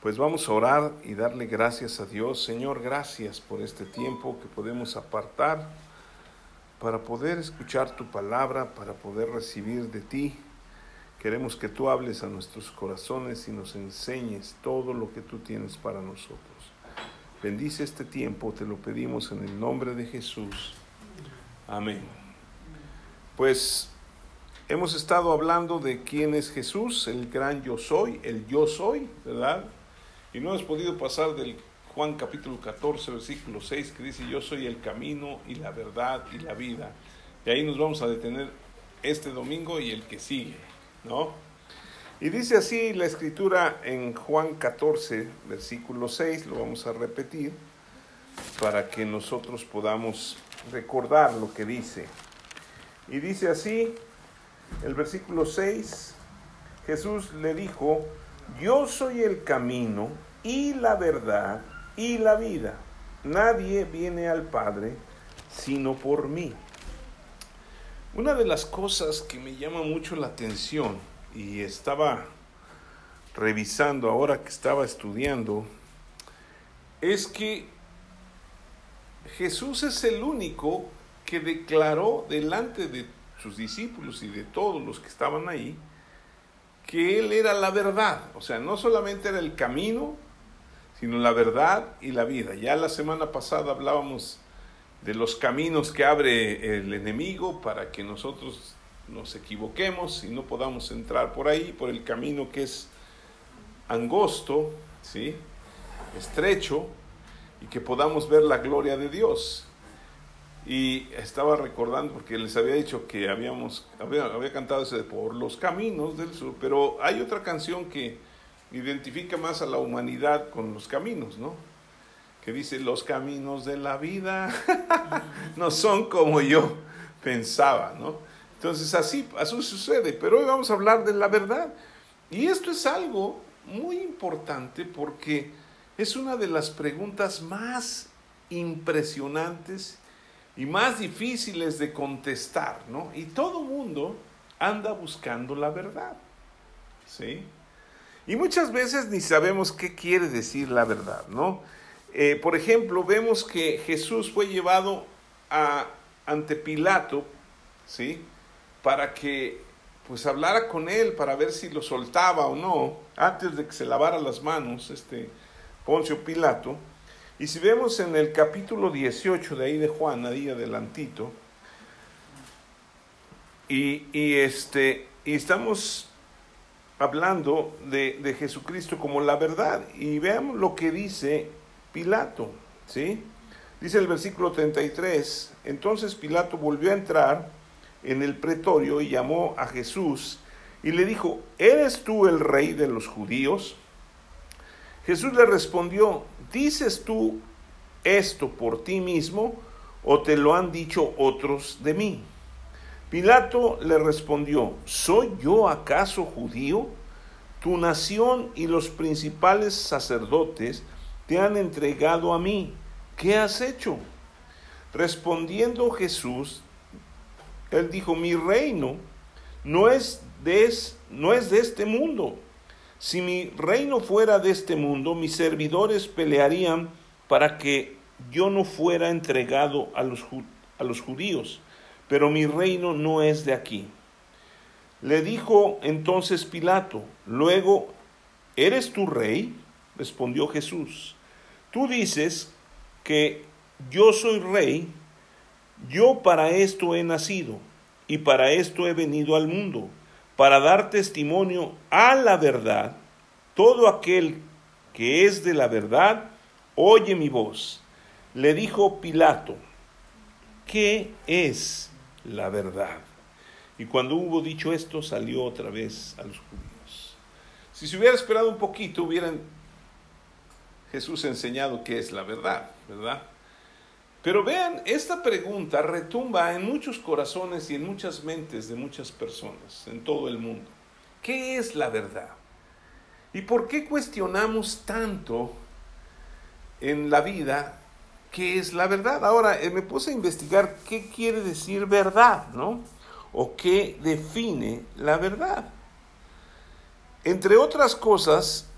Pues vamos a orar y darle gracias a Dios. Señor, gracias por este tiempo que podemos apartar para poder escuchar tu palabra, para poder recibir de ti. Queremos que tú hables a nuestros corazones y nos enseñes todo lo que tú tienes para nosotros. Bendice este tiempo, te lo pedimos en el nombre de Jesús. Amén. Pues hemos estado hablando de quién es Jesús, el gran yo soy, el yo soy, ¿verdad? Y no hemos podido pasar del Juan capítulo 14, versículo 6, que dice, yo soy el camino y la verdad y la vida. Y ahí nos vamos a detener este domingo y el que sigue, ¿no? Y dice así la escritura en Juan 14, versículo 6, lo vamos a repetir para que nosotros podamos recordar lo que dice. Y dice así, el versículo 6, Jesús le dijo, yo soy el camino y la verdad y la vida. Nadie viene al Padre sino por mí. Una de las cosas que me llama mucho la atención y estaba revisando ahora que estaba estudiando es que Jesús es el único que declaró delante de sus discípulos y de todos los que estaban ahí que Él era la verdad. O sea, no solamente era el camino, sino la verdad y la vida. Ya la semana pasada hablábamos de los caminos que abre el enemigo para que nosotros nos equivoquemos y no podamos entrar por ahí, por el camino que es angosto, ¿sí? estrecho, y que podamos ver la gloria de Dios. Y estaba recordando, porque les había dicho que habíamos, había, había cantado ese de por los caminos del sur, pero hay otra canción que identifica más a la humanidad con los caminos, ¿no? Que dice, los caminos de la vida no son como yo pensaba, ¿no? Entonces así, así sucede, pero hoy vamos a hablar de la verdad. Y esto es algo muy importante porque es una de las preguntas más impresionantes y más difíciles de contestar, ¿no? Y todo mundo anda buscando la verdad, ¿sí? Y muchas veces ni sabemos qué quiere decir la verdad, ¿no? Eh, por ejemplo, vemos que Jesús fue llevado ante Pilato, ¿sí? Para que pues hablara con él para ver si lo soltaba o no, antes de que se lavara las manos, este Poncio Pilato. Y si vemos en el capítulo 18 de ahí de Juan, ahí adelantito, y, y, este, y estamos hablando de, de, Jesucristo como la verdad. Y veamos lo que dice Pilato, ¿sí? Dice el versículo 33, entonces Pilato volvió a entrar en el pretorio y llamó a Jesús y le dijo, ¿eres tú el rey de los judíos? Jesús le respondió, ¿dices tú esto por ti mismo o te lo han dicho otros de mí? Pilato le respondió, ¿soy yo acaso judío? Tu nación y los principales sacerdotes te han entregado a mí. ¿Qué has hecho? Respondiendo Jesús, él dijo, mi reino no es de, no es de este mundo. Si mi reino fuera de este mundo, mis servidores pelearían para que yo no fuera entregado a los, a los judíos pero mi reino no es de aquí. Le dijo entonces Pilato, luego, ¿eres tu rey? Respondió Jesús, tú dices que yo soy rey, yo para esto he nacido y para esto he venido al mundo, para dar testimonio a la verdad. Todo aquel que es de la verdad, oye mi voz. Le dijo Pilato, ¿qué es la verdad. Y cuando hubo dicho esto, salió otra vez a los judíos. Si se hubiera esperado un poquito, hubieran Jesús enseñado qué es la verdad, ¿verdad? Pero vean, esta pregunta retumba en muchos corazones y en muchas mentes de muchas personas en todo el mundo. ¿Qué es la verdad? ¿Y por qué cuestionamos tanto en la vida qué es la verdad. Ahora, eh, me puse a investigar qué quiere decir verdad, ¿no? O qué define la verdad. Entre otras cosas,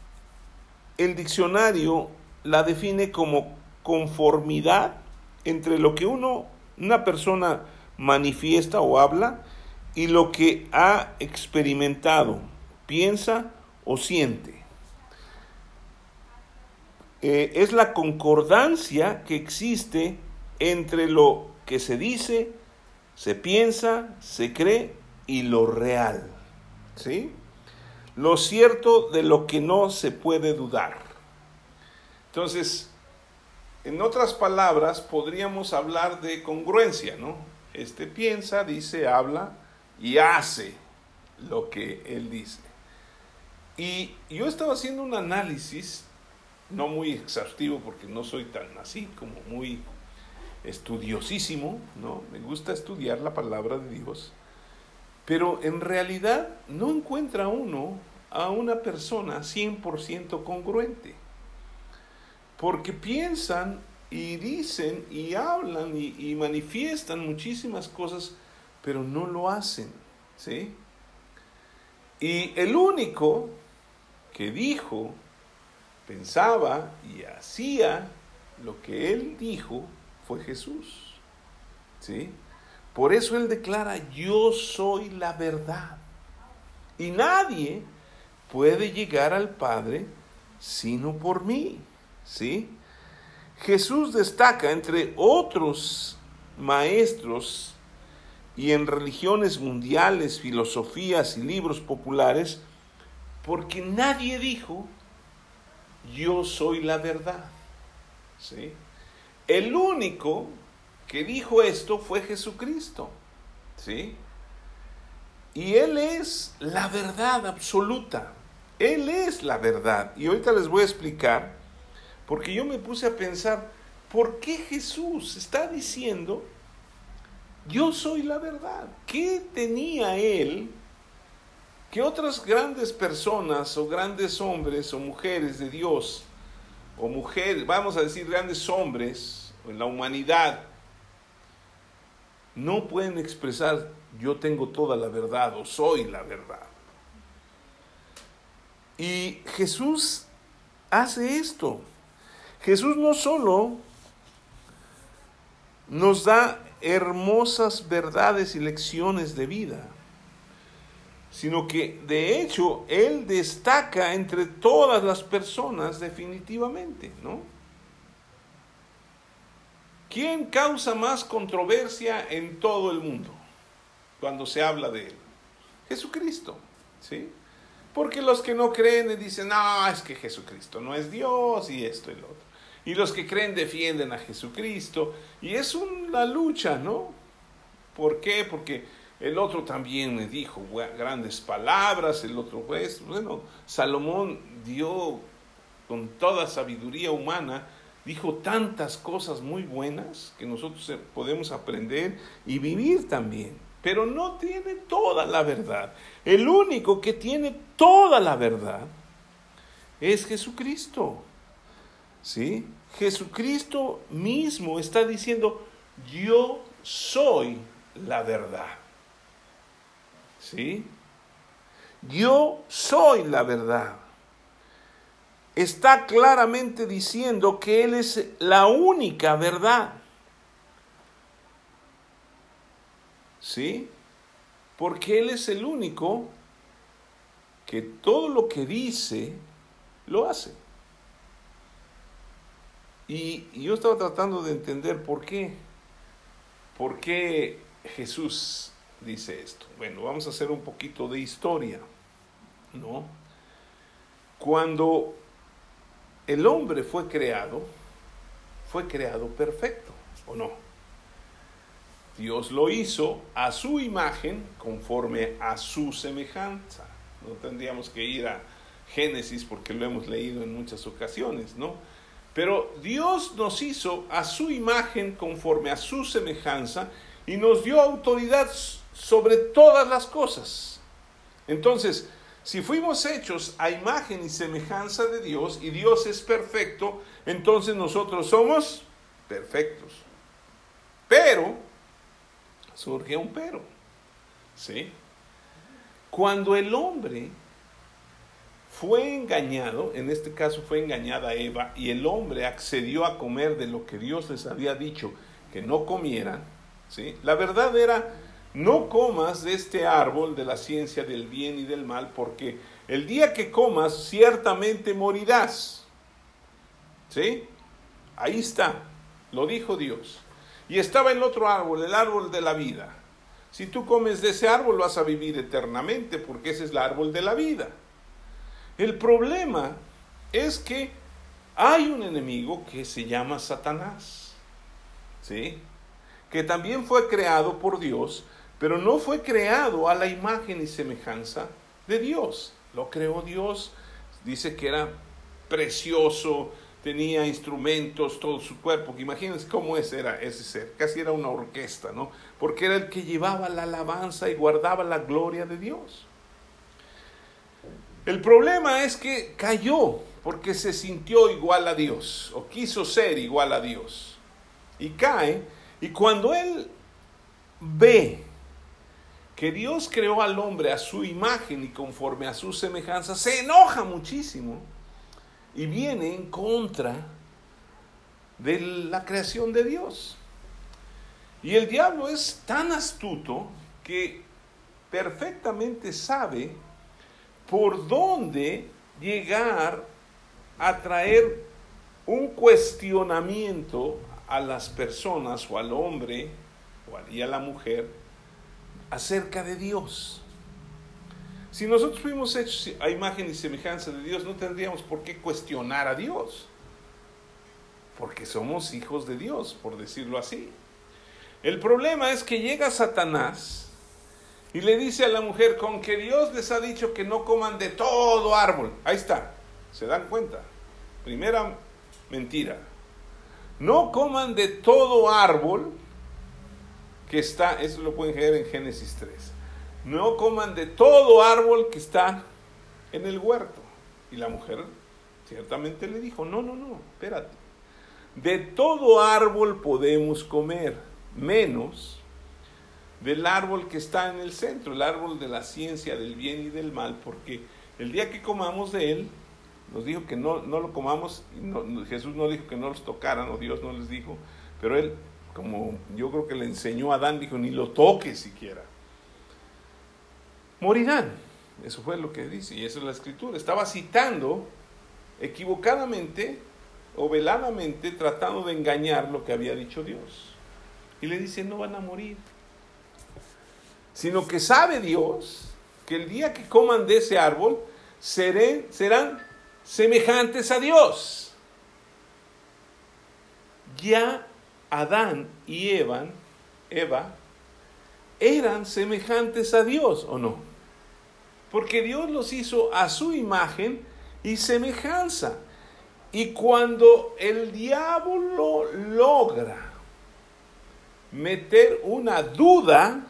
el diccionario la define como conformidad entre lo que uno, una persona manifiesta o habla y lo que ha experimentado, piensa o siente. Eh, es la concordancia que existe entre lo que se dice, se piensa, se cree y lo real. ¿Sí? Lo cierto de lo que no se puede dudar. Entonces, en otras palabras, podríamos hablar de congruencia, ¿no? Este piensa, dice, habla y hace lo que él dice. Y yo estaba haciendo un análisis, no muy exhaustivo porque no soy tan así como muy estudiosísimo, ¿no? Me gusta estudiar la palabra de Dios, pero en realidad no encuentra uno a una persona 100% congruente, porque piensan y dicen y hablan y, manifiestan muchísimas cosas, pero no lo hacen, ¿sí? Y el único que dijo, pensaba y hacía lo que él dijo, fue Jesús. ¿Sí? Por eso él declara, yo soy la verdad. Y nadie puede llegar al Padre sino por mí. ¿Sí? Jesús destaca entre otros maestros y en religiones mundiales, filosofías y libros populares, porque nadie dijo, yo soy la verdad. ¿Sí? El único que dijo esto fue Jesucristo. ¿Sí? Y Él es la verdad absoluta. Él es la verdad. Y ahorita les voy a explicar, porque yo me puse a pensar, ¿por qué Jesús está diciendo, yo soy la verdad? ¿Qué tenía Él que otras grandes personas o grandes hombres o mujeres de Dios, o mujeres, vamos a decir grandes hombres, en la humanidad no pueden expresar yo tengo toda la verdad o soy la verdad. Y Jesús hace esto. Jesús no solo nos da hermosas verdades y lecciones de vida, sino que de hecho Él destaca entre todas las personas definitivamente, ¿no? ¿Quién causa más controversia en todo el mundo cuando se habla de él? Jesucristo, ¿sí? Porque los que no creen dicen, no, es que Jesucristo no es Dios y esto y lo otro. Y los que creen defienden a Jesucristo. Y es una lucha, ¿no? ¿Por qué? Porque el otro también me dijo grandes palabras, el otro pues, bueno, Salomón dio con toda sabiduría humana dijo tantas cosas muy buenas que nosotros eh, podemos aprender y vivir también, pero no tiene toda la verdad. El único que tiene toda la verdad es Jesucristo. ¿Sí? Jesucristo mismo está diciendo, yo soy la verdad. ¿Sí? Yo soy la verdad está claramente diciendo que Él es la única verdad. ¿Sí? Porque Él es el único que todo lo que dice, lo hace. Y, yo estaba tratando de entender por qué. ¿Por qué Jesús dice esto? Bueno, vamos a hacer un poquito de historia, ¿no? Cuando el hombre fue creado, fue creado perfecto, ¿o no? Dios lo hizo a su imagen conforme a su semejanza. No tendríamos que ir a Génesis porque lo hemos leído en muchas ocasiones, ¿no? Pero Dios nos hizo a su imagen conforme a su semejanza y nos dio autoridad sobre todas las cosas. Entonces, si fuimos hechos a imagen y semejanza de Dios y Dios es perfecto, entonces nosotros somos perfectos. Pero, surge un pero, ¿sí? Cuando el hombre fue engañado, en este caso fue engañada Eva, y el hombre accedió a comer de lo que Dios les había dicho que no comieran, ¿sí? La verdad era, no comas de este árbol de la ciencia del bien y del mal, porque el día que comas ciertamente morirás. ¿Sí? Ahí está, lo dijo Dios. Y estaba el otro árbol, el árbol de la vida. Si tú comes de ese árbol vas a vivir eternamente, porque ese es el árbol de la vida. El problema es que hay un enemigo que se llama Satanás, ¿sí? Que también fue creado por Dios, pero no fue creado a la imagen y semejanza de Dios. Lo creó Dios, dice que era precioso, tenía instrumentos, todo su cuerpo, imagínense cómo ese era ese ser, casi era una orquesta, ¿no? Porque era el que llevaba la alabanza y guardaba la gloria de Dios. El problema es que cayó porque se sintió igual a Dios o quiso ser igual a Dios. Y cae y cuando él ve que Dios creó al hombre a su imagen y conforme a su semejanza, se enoja muchísimo y viene en contra de la creación de Dios. Y el diablo es tan astuto que perfectamente sabe por dónde llegar a traer un cuestionamiento a las personas o al hombre y a la mujer acerca de Dios. Si nosotros fuimos hechos a imagen y semejanza de Dios, no tendríamos por qué cuestionar a Dios, porque somos hijos de Dios, por decirlo así. El problema es que llega Satanás y le dice a la mujer, con que Dios les ha dicho que no coman de todo árbol. Ahí está, se dan cuenta. Primera mentira. No coman de todo árbol que está, eso lo pueden leer en Génesis 3. No coman de todo árbol que está en el huerto. Y la mujer ciertamente le dijo, no, no, no, espérate. De todo árbol podemos comer, menos del árbol que está en el centro, el árbol de la ciencia del bien y del mal, porque el día que comamos de él, nos dijo que no, no lo comamos, Jesús no dijo que no los tocaran, o Dios no les dijo, pero él, como yo creo que le enseñó a Adán, dijo, ni lo toques siquiera. Morirán, eso fue lo que dice, y eso es la escritura. Estaba citando equivocadamente o veladamente, tratando de engañar lo que había dicho Dios. Y le dice, no van a morir sino que sabe Dios que el día que coman de ese árbol serán semejantes a Dios. Ya Adán y Eva, Eva eran semejantes a Dios o no? Porque Dios los hizo a su imagen y semejanza. Y cuando el diablo logra meter una duda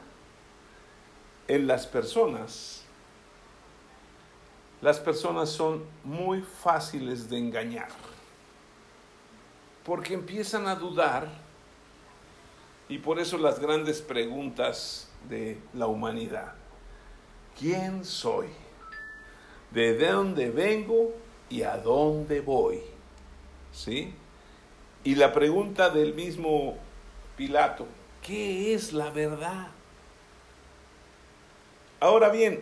en las personas, las personas son muy fáciles de engañar, porque empiezan a dudar y por eso las grandes preguntas de la humanidad. ¿Quién soy? ¿De dónde vengo y a dónde voy? ¿Sí? Y la pregunta del mismo Pilato, ¿qué es la verdad? Ahora bien,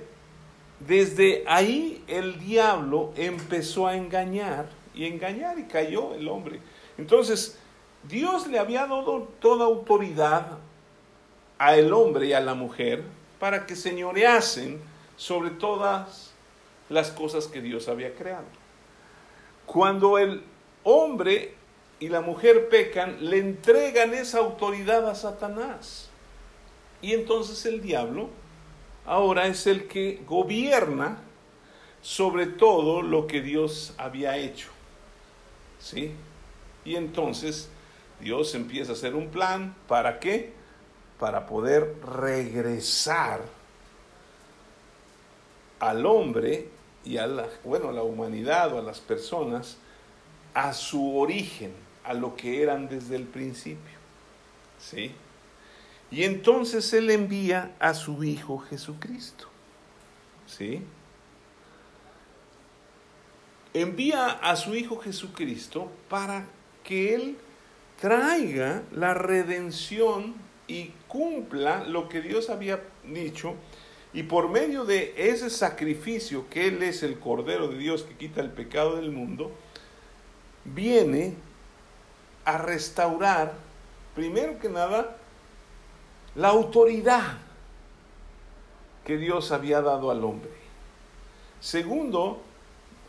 desde ahí el diablo empezó a engañar y engañar y cayó el hombre. Entonces, Dios le había dado toda autoridad a el hombre y a la mujer para que señoreasen sobre todas las cosas que Dios había creado. Cuando el hombre y la mujer pecan, le entregan esa autoridad a Satanás. Y entonces el diablo ahora es el que gobierna sobre todo lo que Dios había hecho. ¿Sí? Y entonces Dios empieza a hacer un plan, ¿para qué? Para poder regresar al hombre y a la, bueno, a la humanidad o a las personas a su origen, a lo que eran desde el principio. ¿Sí? Y entonces Él envía a su Hijo Jesucristo. ¿Sí? envía a su Hijo Jesucristo para que Él traiga la redención y cumpla lo que Dios había dicho. Y por medio de ese sacrificio, que Él es el Cordero de Dios que quita el pecado del mundo, viene a restaurar, primero que nada, la autoridad que Dios había dado al hombre. Segundo,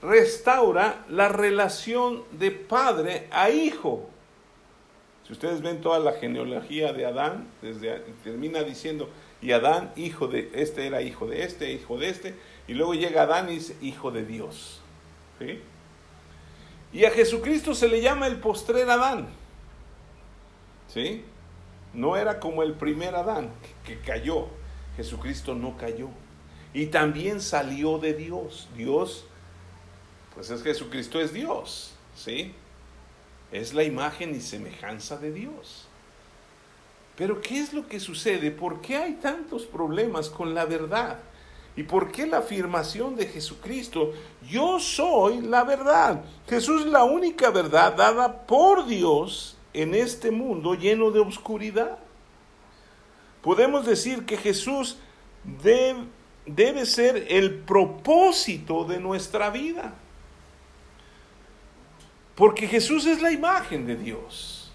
restaura la relación de padre a hijo. Si ustedes ven toda la genealogía de Adán, desde termina diciendo, y Adán, hijo de este, era hijo de este, hijo de este, y luego llega Adán y dice, hijo de Dios. Y a Jesucristo se le llama el postrer Adán. ¿Sí? No era como el primer Adán que cayó. Jesucristo no cayó. Y también salió de Dios. Dios, pues es Jesucristo es Dios. ¿Sí? Es la imagen y semejanza de Dios. Pero ¿qué es lo que sucede? ¿Por qué hay tantos problemas con la verdad? ¿Y por qué la afirmación de Jesucristo? Yo soy la verdad. Jesús es la única verdad dada por Dios en este mundo lleno de oscuridad. Podemos decir que Jesús debe, debe ser el propósito de nuestra vida. Porque Jesús es la imagen de Dios.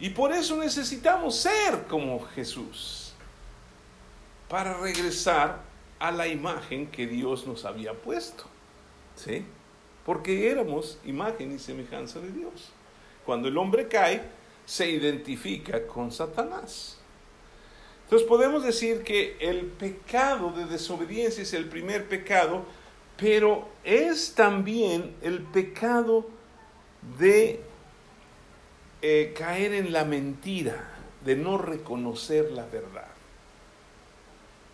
Y por eso necesitamos ser como Jesús. Para regresar a la imagen que Dios nos había puesto. ¿Sí? Porque éramos imagen y semejanza de Dios. Cuando el hombre cae, se identifica con Satanás. Entonces podemos decir que el pecado de desobediencia es el primer pecado, pero es también el pecado de eh, caer en la mentira, de no reconocer la verdad.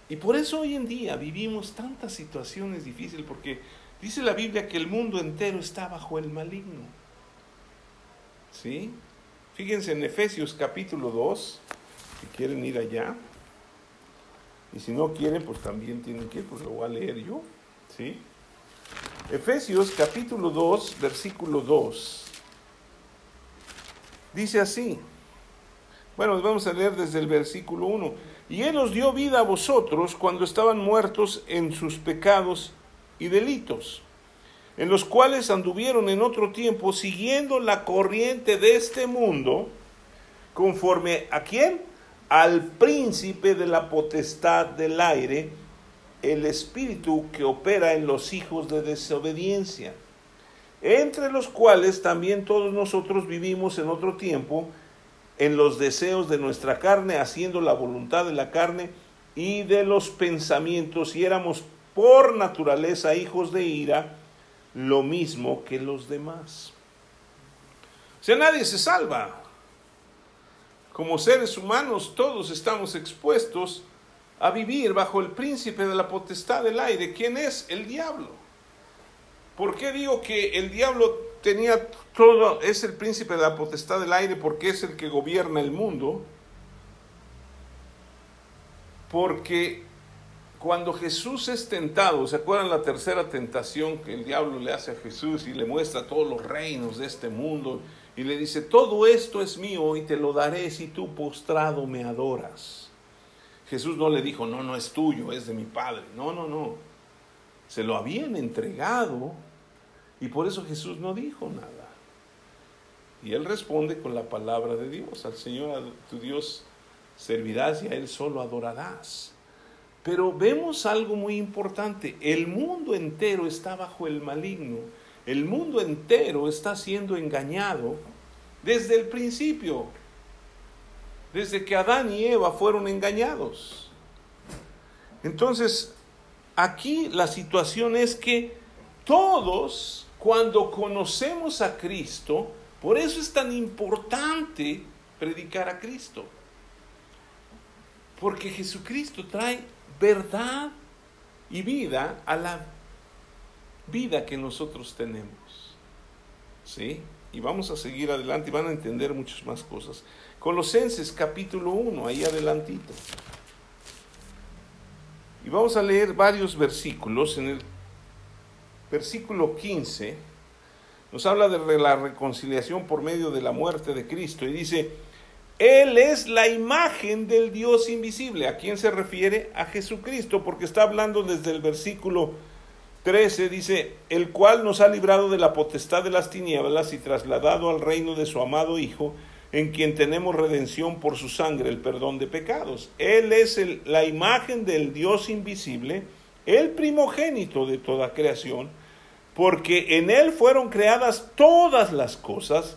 Y por eso hoy en día vivimos tantas situaciones difíciles, porque dice la Biblia que el mundo entero está bajo el maligno. ¿Sí? Fíjense en Efesios capítulo 2, si quieren ir allá. Y si no quieren, pues también tienen que ir, pues lo voy a leer yo. ¿Sí? Efesios capítulo 2, versículo 2. Dice así. Bueno, vamos a leer desde el versículo 1. Y Él os dio vida a vosotros cuando estaban muertos en sus pecados y delitos en los cuales anduvieron en otro tiempo siguiendo la corriente de este mundo, conforme a quién? Al príncipe de la potestad del aire, el espíritu que opera en los hijos de desobediencia, entre los cuales también todos nosotros vivimos en otro tiempo, en los deseos de nuestra carne, haciendo la voluntad de la carne y de los pensamientos, y éramos por naturaleza hijos de ira, lo mismo que los demás. O sea, nadie se salva. Como seres humanos todos estamos expuestos a vivir bajo el príncipe de la potestad del aire. ¿Quién es? El diablo. ¿Por qué digo que el diablo tenía todo, es el príncipe de la potestad del aire porque es el que gobierna el mundo? Porque cuando Jesús es tentado, ¿se acuerdan la tercera tentación que el diablo le hace a Jesús y le muestra todos los reinos de este mundo y le dice, todo esto es mío y te lo daré si tú postrado me adoras? Jesús no le dijo, no, no es tuyo, es de mi Padre. No, no, no. Se lo habían entregado y por eso Jesús no dijo nada. Y él responde con la palabra de Dios, al Señor tu Dios servirás y a Él solo adorarás. Pero vemos algo muy importante, el mundo entero está bajo el maligno, el mundo entero está siendo engañado desde el principio, desde que Adán y Eva fueron engañados. Entonces, aquí la situación es que todos, cuando conocemos a Cristo, por eso es tan importante predicar a Cristo. Porque Jesucristo trae verdad y vida a la vida que nosotros tenemos. ¿Sí? Y vamos a seguir adelante y van a entender muchas más cosas. Colosenses capítulo 1, ahí adelantito. Y vamos a leer varios versículos en el versículo 15, nos habla de la reconciliación por medio de la muerte de Cristo y dice, Él es la imagen del Dios invisible. ¿A quién se refiere? A Jesucristo, porque está hablando desde el versículo 13, dice, el cual nos ha librado de la potestad de las tinieblas y trasladado al reino de su amado Hijo, en quien tenemos redención por su sangre, el perdón de pecados. Él es la imagen del Dios invisible, el primogénito de toda creación, porque en Él fueron creadas todas las cosas,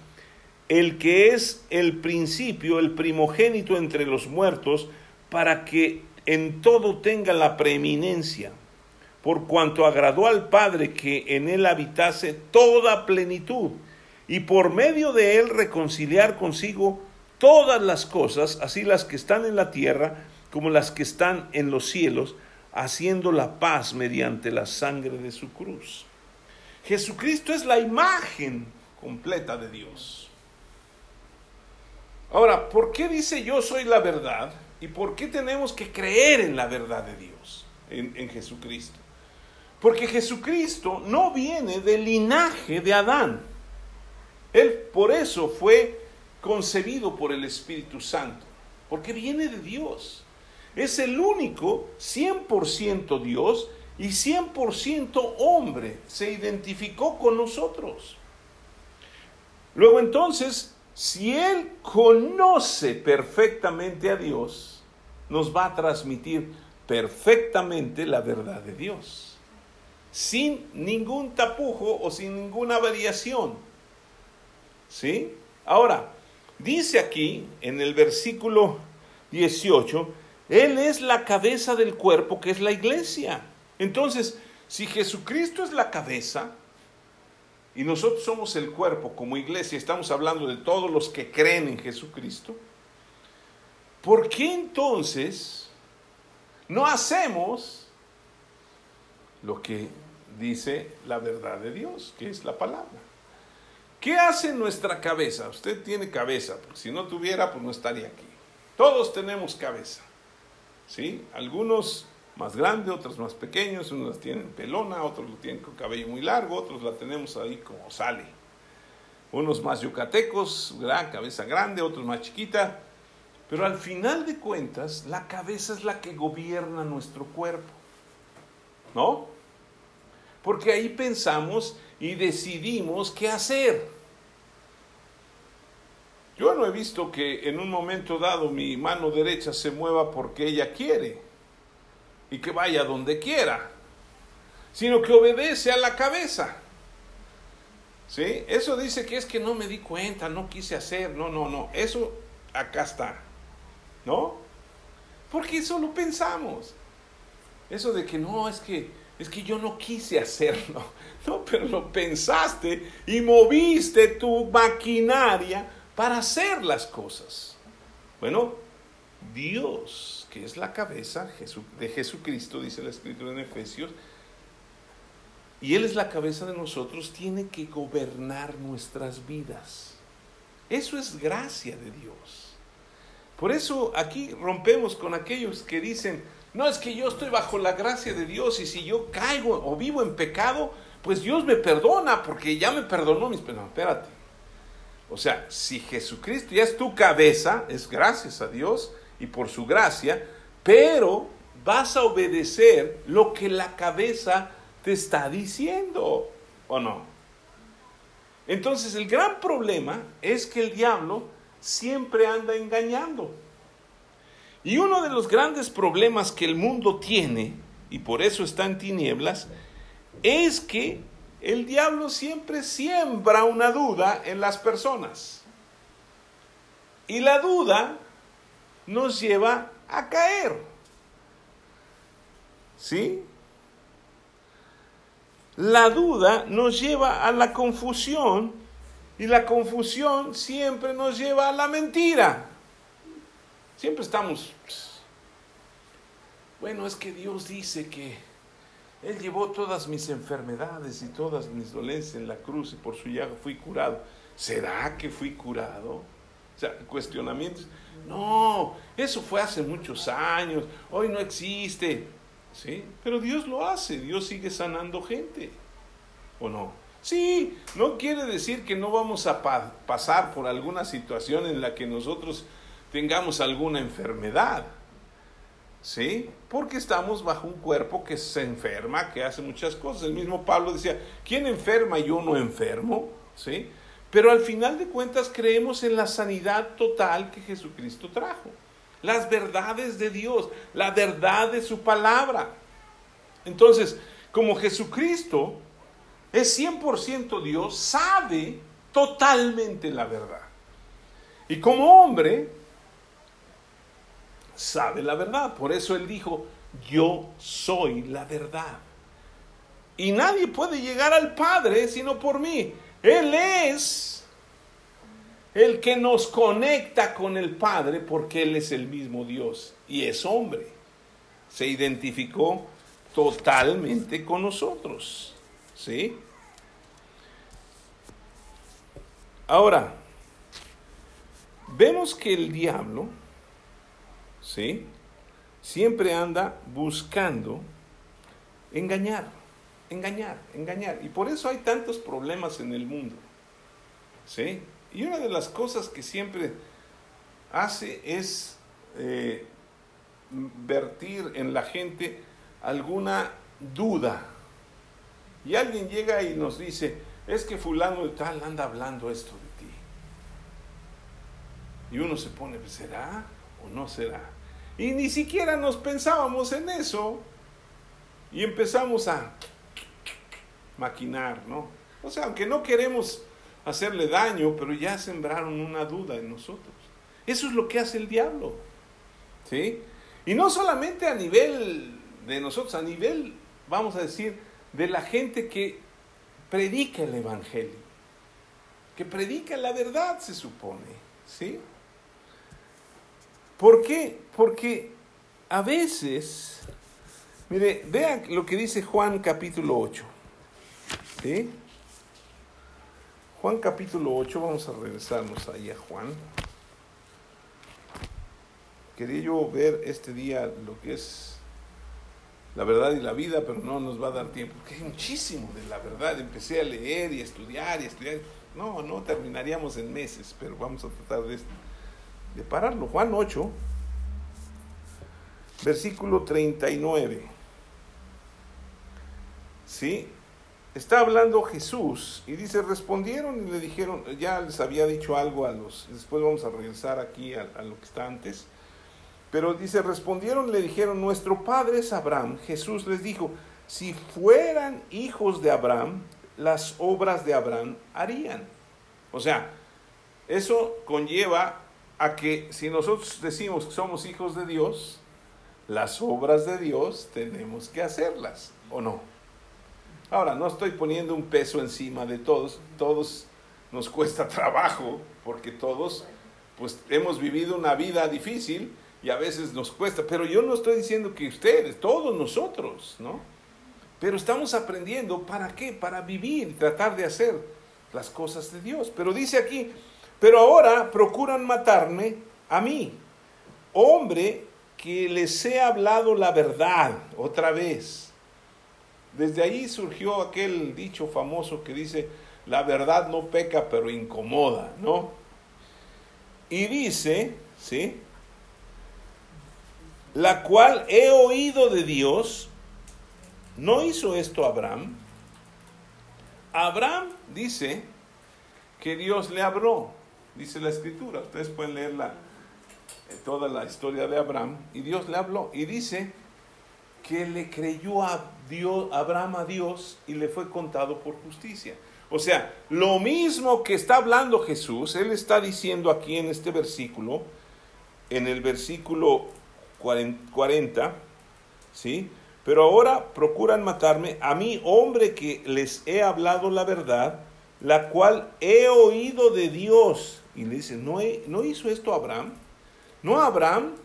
el que es el principio, el primogénito entre los muertos, para que en todo tenga la preeminencia, por cuanto agradó al Padre que en él habitase toda plenitud, y por medio de él reconciliar consigo todas las cosas, así las que están en la tierra como las que están en los cielos, haciendo la paz mediante la sangre de su cruz. Jesucristo es la imagen completa de Dios. Ahora, ¿por qué dice yo soy la verdad? ¿Y por qué tenemos que creer en la verdad de Dios, en, Jesucristo? Porque Jesucristo no viene del linaje de Adán. Él por eso fue concebido por el Espíritu Santo, porque viene de Dios. Es el único 100% Dios y 100% hombre. Se identificó con nosotros. Luego entonces si Él conoce perfectamente a Dios, nos va a transmitir perfectamente la verdad de Dios, sin ningún tapujo o sin ninguna variación. ¿Sí? Ahora, dice aquí en el versículo 18, Él es la cabeza del cuerpo que es la iglesia. Entonces, si Jesucristo es la cabeza, y nosotros somos el cuerpo como iglesia, estamos hablando de todos los que creen en Jesucristo, ¿por qué entonces no hacemos lo que dice la verdad de Dios, que es la palabra? ¿Qué hace nuestra cabeza? Usted tiene cabeza, porque si no tuviera, pues no estaría aquí. Todos tenemos cabeza. ¿Sí? Algunos más grande, otros más pequeños, unos las tienen pelona, otros lo tienen con cabello muy largo, otros la tenemos ahí como sale. Unos más yucatecos, cabeza grande, otros más chiquita. Pero al final de cuentas, la cabeza es la que gobierna nuestro cuerpo. ¿No? Porque ahí pensamos y decidimos qué hacer. Yo no he visto que en un momento dado mi mano derecha se mueva porque ella quiere y que vaya donde quiera, sino que obedece a la cabeza. ¿Sí? Eso dice que es que no me di cuenta, no quise hacer, no, no, no, eso acá está, ¿no? Porque eso lo pensamos. Eso de que no, es que es que yo no quise hacerlo. No, pero lo pensaste y moviste tu maquinaria para hacer las cosas. Bueno, Dios, que es la cabeza de Jesucristo, dice la escritura en Efesios, y Él es la cabeza de nosotros, tiene que gobernar nuestras vidas. Eso es gracia de Dios. Por eso aquí rompemos con aquellos que dicen, no es que yo estoy bajo la gracia de Dios y si yo caigo o vivo en pecado, pues Dios me perdona porque ya me perdonó mis pecados. espérate. O sea, si Jesucristo ya es tu cabeza, es gracias a Dios, y por su gracia, pero vas a obedecer lo que la cabeza te está diciendo, ¿o no? Entonces el gran problema es que el diablo siempre anda engañando. Y uno de los grandes problemas que el mundo tiene, y por eso está en tinieblas, es que el diablo siempre siembra una duda en las personas. Y la duda nos lleva a caer. ¿Sí? La duda nos lleva a la confusión Y la confusión siempre nos lleva a la mentira. Siempre estamos, bueno, es que Dios dice que Él llevó todas mis enfermedades y todas mis dolencias en la cruz y por su llaga fui curado. ¿Será que fui curado? Cuestionamientos. No, eso fue hace muchos años, hoy no existe. ¿Sí? Pero Dios lo hace, Dios sigue sanando gente. ¿O no? Sí, no quiere decir que no vamos a pasar por alguna situación en la que nosotros tengamos alguna enfermedad. ¿Sí? Porque estamos bajo un cuerpo que se enferma, que hace muchas cosas. El mismo Pablo decía, ¿quién enferma y yo no enfermo? ¿Sí? Pero al final de cuentas creemos en la sanidad total que Jesucristo trajo. Las verdades de Dios, la verdad de su palabra. Entonces, como Jesucristo es 100% Dios, sabe totalmente la verdad. Y como hombre, sabe la verdad. Por eso él dijo, yo soy la verdad. Y nadie puede llegar al Padre sino por mí. Él es el que nos conecta con el Padre porque Él es el mismo Dios y es hombre. Se identificó totalmente con nosotros. ¿Sí? Ahora, vemos que el diablo, ¿sí? Siempre anda buscando engañar, engañar, engañar. Y por eso hay tantos problemas en el mundo. ¿Sí? Y una de las cosas que siempre hace es eh, vertir en la gente alguna duda y alguien llega y nos dice, es que fulano de tal anda hablando esto de ti. Y uno se pone, ¿será o no será? Y ni siquiera nos pensábamos en eso. Y empezamos a maquinar, ¿no? O sea, aunque no queremos hacerle daño, pero ya sembraron una duda en nosotros. Eso es lo que hace el diablo. ¿Sí? Y no solamente a nivel de nosotros, a nivel, vamos a decir, de la gente que predica el Evangelio, que predica la verdad, se supone, ¿sí? ¿Por qué? Porque a veces, mire, vean lo que dice Juan capítulo 8, ¿sí? Juan capítulo 8, vamos a regresarnos ahí a Juan. Quería yo ver este día lo que es la verdad y la vida, pero no nos va a dar tiempo, porque hay muchísimo de la verdad. Empecé a leer y a estudiar y a estudiar. No, no terminaríamos en meses, pero vamos a tratar de, de pararlo. Juan 8, versículo 39. ¿Sí? Está hablando Jesús y dice, respondieron y le dijeron, ya les había dicho algo a los, después vamos a regresar aquí a, a lo que está antes pero dice, respondieron, le dijeron, nuestro padre es Abraham. Jesús les dijo, si fueran hijos de Abraham, las obras de Abraham harían. O sea, eso conlleva a que si nosotros decimos que somos hijos de Dios, las obras de Dios tenemos que hacerlas, ¿o no? Ahora, no estoy poniendo un peso encima de todos, todos nos cuesta trabajo, porque todos pues hemos vivido una vida difícil y a veces nos cuesta, pero yo no estoy diciendo que ustedes, todos nosotros, ¿no? Pero estamos aprendiendo, ¿para qué? Para vivir tratar de hacer las cosas de Dios. Pero dice aquí, pero ahora procuran matarme a mí, hombre que les he hablado la verdad otra vez. Desde ahí surgió aquel dicho famoso que dice, la verdad no peca, pero incomoda, ¿no? Y dice, ¿sí? la cual he oído de Dios, ¿no hizo esto Abraham? Abraham dice que Dios le habló, dice la escritura, ustedes pueden leer eh, toda la historia de Abraham, y Dios le habló, y dice que le creyó a Dios, Abraham a Dios y le fue contado por justicia. O sea, lo mismo que está hablando Jesús, él está diciendo aquí en este versículo, en el versículo 40, ¿sí? Pero ahora procuran matarme a mí, hombre que les he hablado la verdad, la cual he oído de Dios. Y le dice, ¿no, ¿no hizo esto Abraham? ¿No Abraham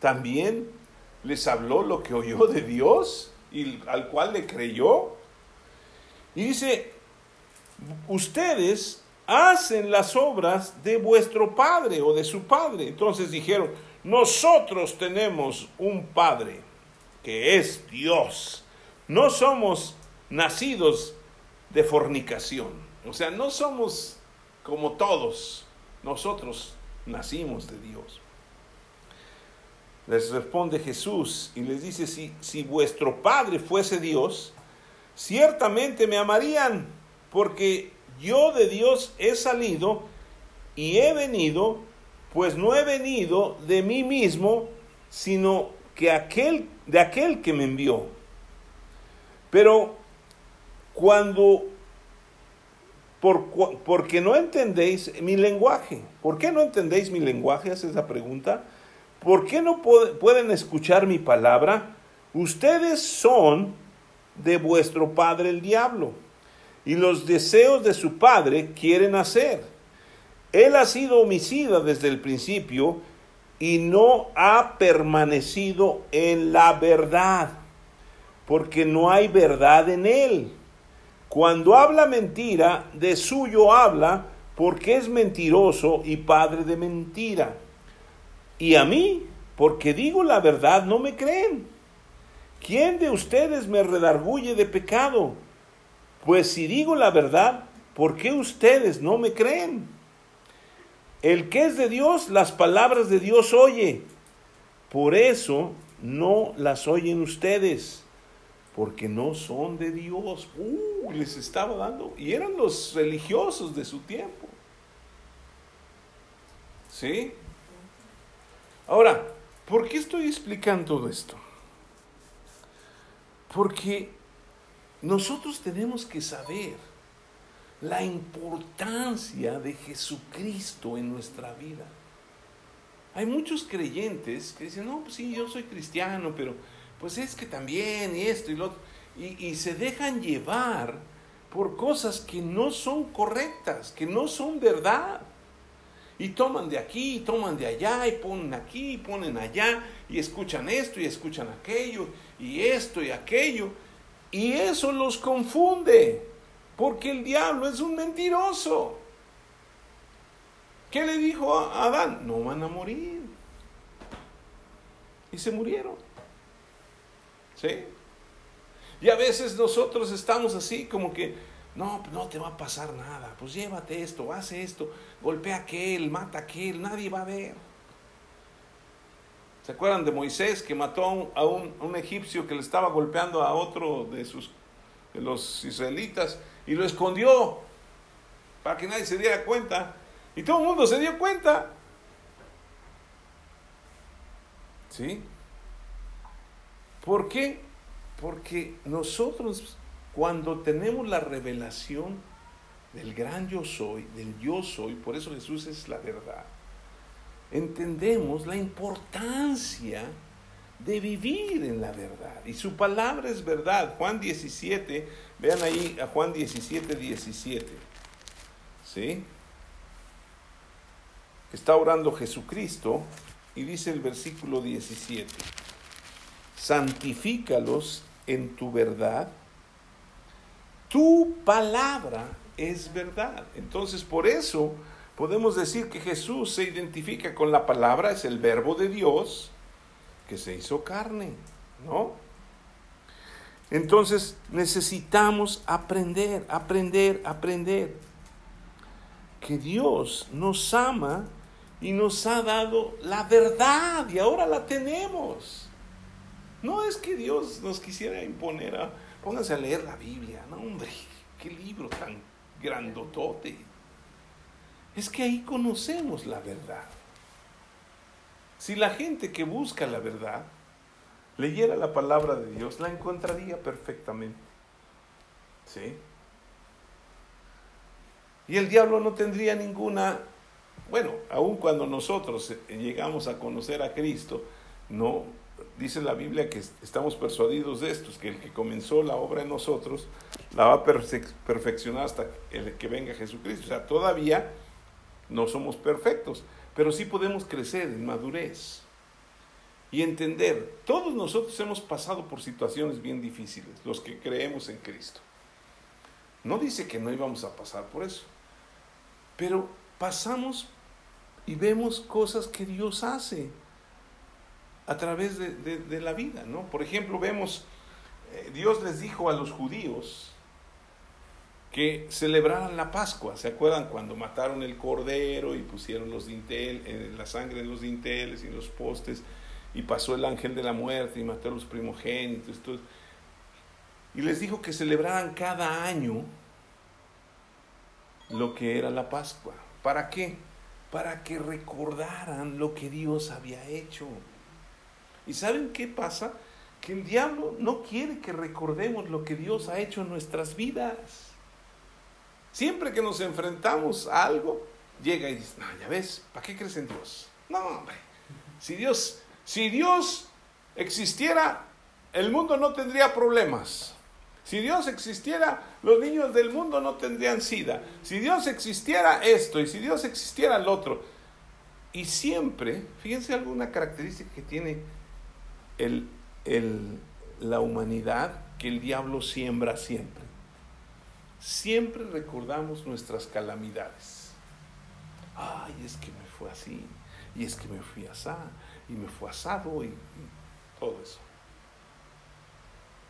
también les habló lo que oyó de Dios y al cual le creyó? Y dice, ustedes hacen las obras de vuestro padre o de su padre. Entonces dijeron, nosotros tenemos un padre que es Dios. No somos nacidos de fornicación. O sea, no somos como todos. Nosotros nacimos de Dios. Les responde Jesús y les dice, si, si vuestro Padre fuese Dios, ciertamente me amarían, porque yo de Dios he salido y he venido, pues no he venido de mí mismo, sino que aquel, de aquel que me envió. Pero cuando, por, porque no entendéis mi lenguaje, ¿por qué no entendéis mi lenguaje? Hace esa pregunta. ¿Por qué no pueden escuchar mi palabra? Ustedes son de vuestro padre el diablo, y los deseos de su padre quieren hacer. Él ha sido homicida desde el principio y no ha permanecido en la verdad, porque no hay verdad en él. Cuando habla mentira, de suyo habla, porque es mentiroso y padre de mentira. Y a mí, porque digo la verdad, no me creen. ¿Quién de ustedes me redarguye de pecado? Pues si digo la verdad, ¿por qué ustedes no me creen? El que es de Dios, las palabras de Dios oye. Por eso no las oyen ustedes, porque no son de Dios. Uh, les estaba dando, y eran los religiosos de su tiempo. ¿Sí? Ahora, ¿por qué estoy explicando todo esto? Porque nosotros tenemos que saber la importancia de Jesucristo en nuestra vida. Hay muchos creyentes que dicen, no, pues sí, yo soy cristiano, pero pues es que también y esto y lo otro. Y, y se dejan llevar por cosas que no son correctas, que no son verdad. Y toman de aquí, y toman de allá, y ponen aquí, y ponen allá, y escuchan esto, y escuchan aquello, y esto y aquello. Y eso los confunde, porque el diablo es un mentiroso. ¿Qué le dijo a Adán? No van a morir. Y se murieron. ¿Sí? Y a veces nosotros estamos así como que, no, no te va a pasar nada. Pues llévate esto, hace esto, golpea a aquel, mata a aquel, nadie va a ver. ¿Se acuerdan de Moisés que mató a un, egipcio que le estaba golpeando a otro de, sus, de los israelitas y lo escondió para que nadie se diera cuenta? Y todo el mundo se dio cuenta. ¿Sí? ¿Por qué? Porque nosotros cuando tenemos la revelación del gran yo soy, del yo soy, por eso Jesús es la verdad, entendemos la importancia de vivir en la verdad. Y su palabra es verdad. Juan 17, vean ahí a Juan 17, 17. ¿Sí? Está orando Jesucristo y dice el versículo 17, santifícalos en tu verdad tu palabra es verdad. Entonces, por eso podemos decir que Jesús se identifica con la palabra, es el verbo de Dios que se hizo carne, ¿no? Entonces necesitamos aprender, aprender, aprender que Dios nos ama y nos ha dado la verdad y ahora la tenemos. No es que Dios nos quisiera imponer a, Pónganse a leer la Biblia. No, hombre, qué libro tan grandotote. Es que ahí conocemos la verdad. Si la gente que busca la verdad leyera la palabra de Dios, la encontraría perfectamente. ¿Sí? Y el diablo no tendría ninguna, bueno, aun cuando nosotros llegamos a conocer a Cristo, no, dice la Biblia que estamos persuadidos de esto, que el que comenzó la obra en nosotros la va a perfeccionar hasta el que venga Jesucristo. O sea, todavía no somos perfectos, pero sí podemos crecer en madurez y entender. Todos nosotros hemos pasado por situaciones bien difíciles, los que creemos en Cristo. No dice que no íbamos a pasar por eso, pero pasamos y vemos cosas que Dios hace a través de, la vida, ¿no? Por ejemplo, vemos, eh, Dios les dijo a los judíos que celebraran la Pascua. ¿Se acuerdan cuando mataron el cordero y pusieron los dintel, eh, la sangre en los dinteles y los postes y pasó el ángel de la muerte y mató a los primogénitos? y les dijo que celebraran cada año lo que era la Pascua. ¿Para qué? Para que recordaran lo que Dios había hecho. ¿Y saben qué pasa? Que el diablo no quiere que recordemos lo que Dios ha hecho en nuestras vidas. Siempre que nos enfrentamos a algo, llega y dice, no, ya ves, ¿para qué crees en Dios? No, hombre, si Dios, si Dios existiera, el mundo no tendría problemas. Si Dios existiera, los niños del mundo no tendrían sida. Si Dios existiera esto y si Dios existiera el otro. Y siempre, fíjense alguna característica que tiene el, la humanidad que el diablo siembra siempre. Siempre recordamos nuestras calamidades. Ay, es que me fue así, y es que me fui asado, y me fue asado, y todo eso.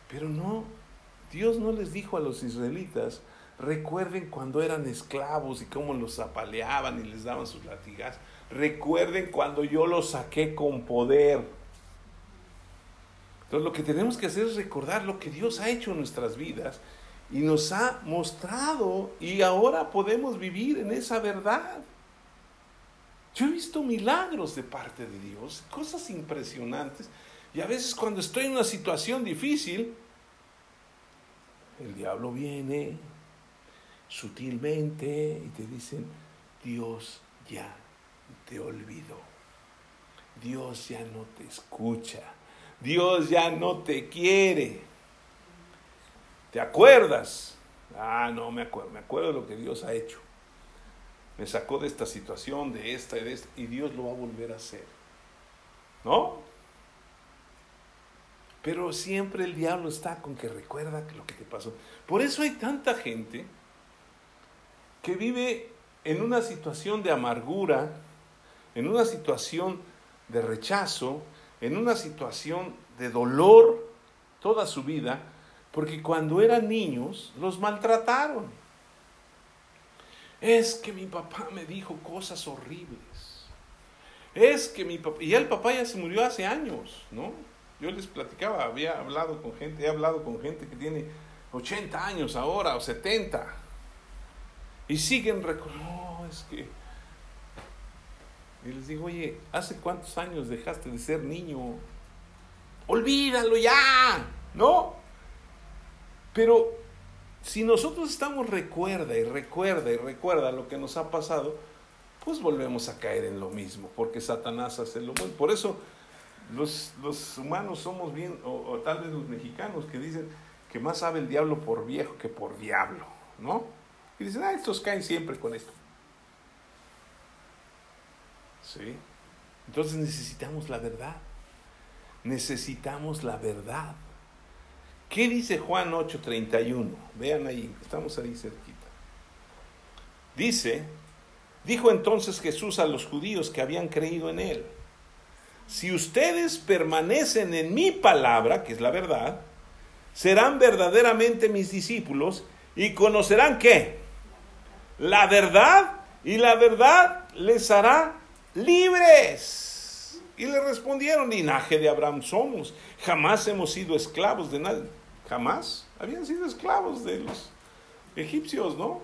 Pero no Dios no les dijo a los israelitas, recuerden cuando eran esclavos y cómo los apaleaban y les daban sus latigas. Recuerden cuando yo los saqué con poder. Entonces lo que tenemos que hacer es recordar lo que Dios ha hecho en nuestras vidas y nos ha mostrado y ahora podemos vivir en esa verdad. Yo he visto milagros de parte de Dios, cosas impresionantes. Y a veces cuando estoy en una situación difícil, el diablo viene sutilmente y te dicen, Dios ya te olvidó. Dios ya no te escucha. Dios ya no te quiere. ¿Te acuerdas? Ah, no me acuerdo. Me acuerdo de lo que Dios ha hecho. Me sacó de esta situación, de esta y de esta, y Dios lo va a volver a hacer. ¿No? Pero siempre el diablo está con que recuerda lo que te pasó. Por eso hay tanta gente que vive en una situación de amargura, en una situación de rechazo, en una situación de dolor toda su vida, porque cuando eran niños los maltrataron. Es que mi papá me dijo cosas horribles. Es que mi papá, y el papá ya se murió hace años, ¿no? Yo les platicaba, había hablado con gente, he hablado con gente que tiene 80 años ahora o 70 y siguen recordando, no, es que... Y les digo, oye, ¿hace cuántos años dejaste de ser niño? Olvídalo ya, ¿no? Pero si nosotros estamos recuerda y recuerda y recuerda lo que nos ha pasado, pues volvemos a caer en lo mismo, porque Satanás hace lo mismo. Por eso los, los humanos somos bien, o, tal vez los mexicanos que dicen que más sabe el diablo por viejo que por diablo, ¿no? Y dicen, ah, estos caen siempre con esto. ¿Sí? Entonces necesitamos la verdad. Necesitamos la verdad. ¿Qué dice Juan 8:31? Vean ahí, estamos ahí cerquita. Dice, dijo entonces Jesús a los judíos que habían creído en él si ustedes permanecen en mi palabra, que es la verdad, serán verdaderamente mis discípulos y conocerán qué? La verdad y la verdad les hará libres. Y le respondieron, linaje de Abraham somos, jamás hemos sido esclavos de nadie, jamás habían sido esclavos de los egipcios, ¿no?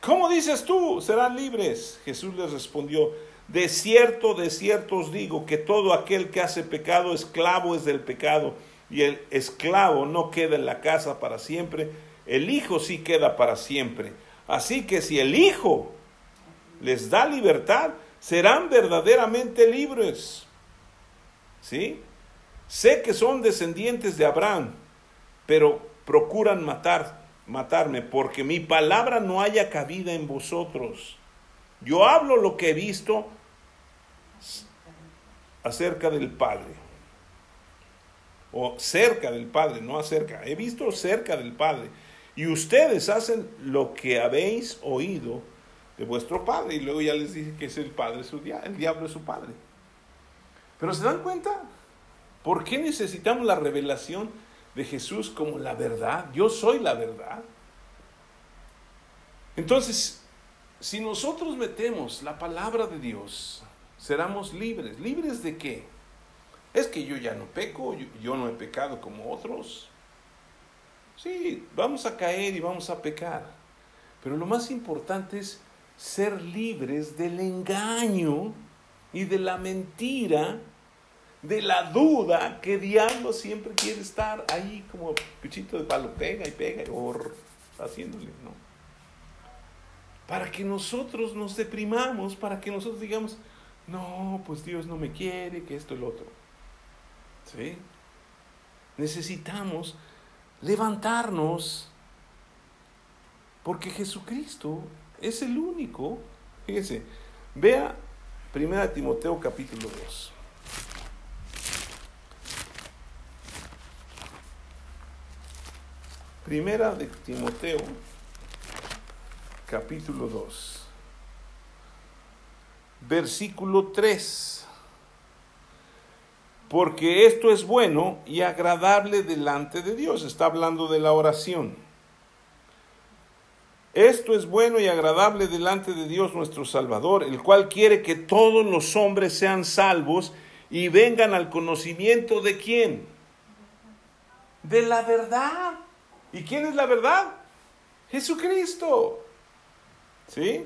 ¿Cómo dices tú? Serán libres. Jesús les respondió, de cierto, de cierto os digo que todo aquel que hace pecado, esclavo es del pecado, y el esclavo no queda en la casa para siempre, el Hijo sí queda para siempre. Así que si el Hijo les da libertad, serán verdaderamente libres. ¿Sí? Sé que son descendientes de Abraham, pero procuran matar, matarme, porque mi palabra no haya cabida en vosotros. Yo hablo lo que he visto acerca del Padre. O cerca del Padre, no acerca. He visto cerca del Padre. Y ustedes hacen lo que habéis oído de vuestro Padre. Y luego ya les dije que es el Padre, su el diablo es su Padre. Pero ¿se dan cuenta? ¿Por qué necesitamos la revelación de Jesús como la verdad? Yo soy la verdad. Entonces, si nosotros metemos la palabra de Dios, seremos libres. ¿Libres de qué? Es que yo ya no peco, yo, no he pecado como otros. Sí, vamos a caer y vamos a pecar. Pero lo más importante es ser libres del engaño y de la mentira, de la duda que diablo siempre quiere estar ahí como cuchito de palo, pega y pega, o haciéndole, ¿no? Para que nosotros nos deprimamos, para que nosotros digamos, no, pues Dios no me quiere, que esto y lo otro. ¿Sí? Necesitamos levantarnos porque Jesucristo es el único. Fíjese, vea 1 Timoteo capítulo 2. Primera de Timoteo capítulo 2 versículo 3. Porque esto es bueno y agradable delante de Dios. Está hablando de la oración. Esto es bueno y agradable delante de Dios nuestro Salvador, el cual quiere que todos los hombres sean salvos y vengan al conocimiento de quién? De la verdad. ¿Y quién es la verdad? Jesucristo. ¿Sí?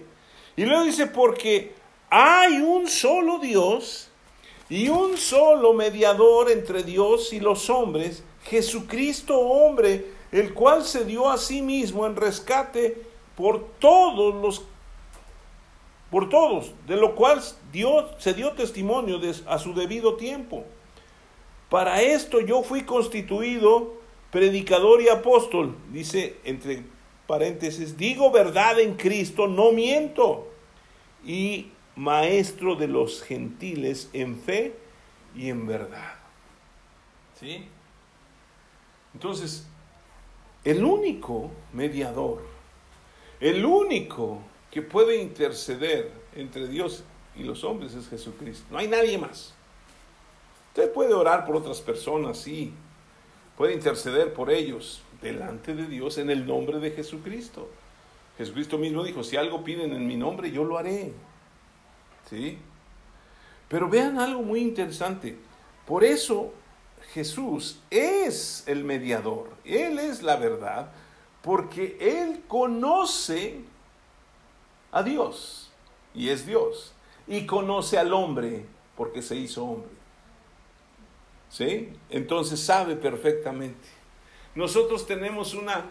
Y luego dice, porque hay un solo Dios y un solo mediador entre Dios y los hombres, Jesucristo hombre, el cual se dio a sí mismo en rescate por todos los por todos, de lo cual Dios se dio testimonio a su debido tiempo. Para esto yo fui constituido predicador y apóstol, dice entre paréntesis, digo verdad en Cristo, no miento. Y maestro de los gentiles en fe y en verdad. ¿Sí? Entonces, el único mediador, el único que puede interceder entre Dios y los hombres es Jesucristo. No hay nadie más. Usted puede orar por otras personas, sí. Puede interceder por ellos delante de Dios en el nombre de Jesucristo. Jesucristo mismo dijo, si algo piden en mi nombre, yo lo haré. ¿Sí? Pero vean algo muy interesante. Por eso Jesús es el mediador. Él es la verdad porque Él conoce a Dios y es Dios. Y conoce al hombre porque se hizo hombre. ¿Sí? Entonces sabe perfectamente. Nosotros tenemos una,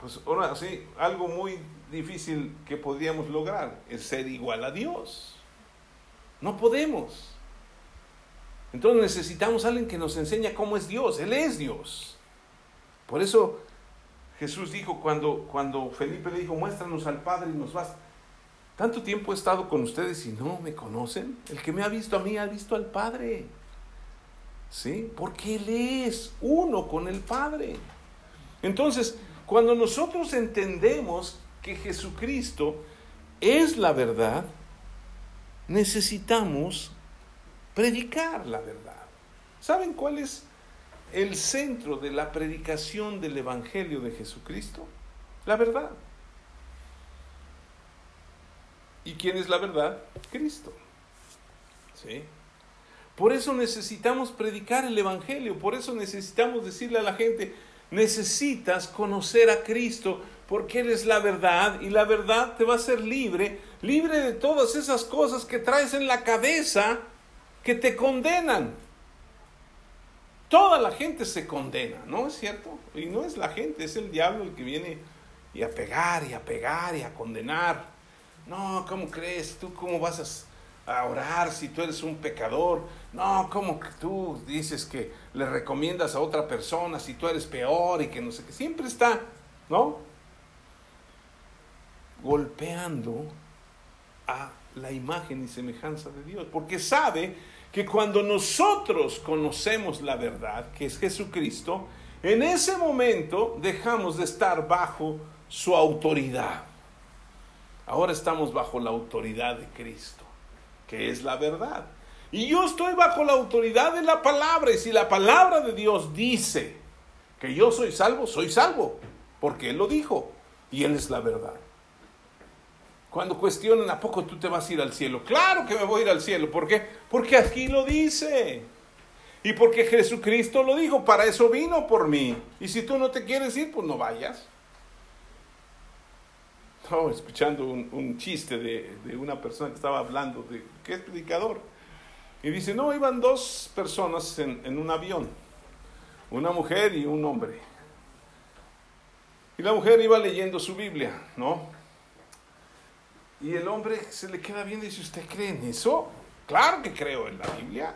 pues ahora sí, algo muy difícil que podríamos lograr, es ser igual a Dios. No podemos. Entonces necesitamos a alguien que nos enseñe cómo es Dios. Él es Dios. Por eso Jesús dijo cuando, cuando Felipe le dijo, muéstranos al Padre y nos vas. Tanto tiempo he estado con ustedes y no me conocen. El que me ha visto a mí ha visto al Padre. ¿Sí? Porque Él es uno con el Padre. Entonces, cuando nosotros entendemos que Jesucristo es la verdad, necesitamos predicar la verdad. ¿Saben cuál es el centro de la predicación del Evangelio de Jesucristo? La verdad. ¿Y quién es la verdad? Cristo. ¿Sí? Por eso necesitamos predicar el Evangelio, por eso necesitamos decirle a la gente, necesitas conocer a Cristo porque Él es la verdad y la verdad te va a hacer libre, libre de todas esas cosas que traes en la cabeza que te condenan. Toda la gente se condena, ¿no es cierto? Y no es la gente, es el diablo el que viene y a pegar y a pegar y a condenar. No, ¿cómo crees? ¿Tú cómo vas a orar si tú eres un pecador? No, ¿cómo que tú dices que le recomiendas a otra persona si tú eres peor y que no sé qué? Siempre está, ¿no? Golpeando a la imagen y semejanza de Dios, porque sabe que cuando nosotros conocemos la verdad, que es Jesucristo, en ese momento dejamos de estar bajo su autoridad. Ahora estamos bajo la autoridad de Cristo, que es la verdad. Y yo estoy bajo la autoridad de la palabra. Y si la palabra de Dios dice que yo soy salvo, soy salvo. Porque Él lo dijo. Y Él es la verdad. Cuando cuestionan, ¿a poco tú te vas a ir al cielo? Claro que me voy a ir al cielo. ¿Por qué? Porque aquí lo dice. Y porque Jesucristo lo dijo. Para eso vino por mí. Y si tú no te quieres ir, pues no vayas estaba escuchando un, chiste de, una persona que estaba hablando, de que es predicador. Y dice, no, iban dos personas en, en un avión, una mujer y un hombre. Y la mujer iba leyendo su Biblia, ¿no? Y el hombre se le queda viendo y dice, ¿usted cree en eso? Claro que creo en la Biblia.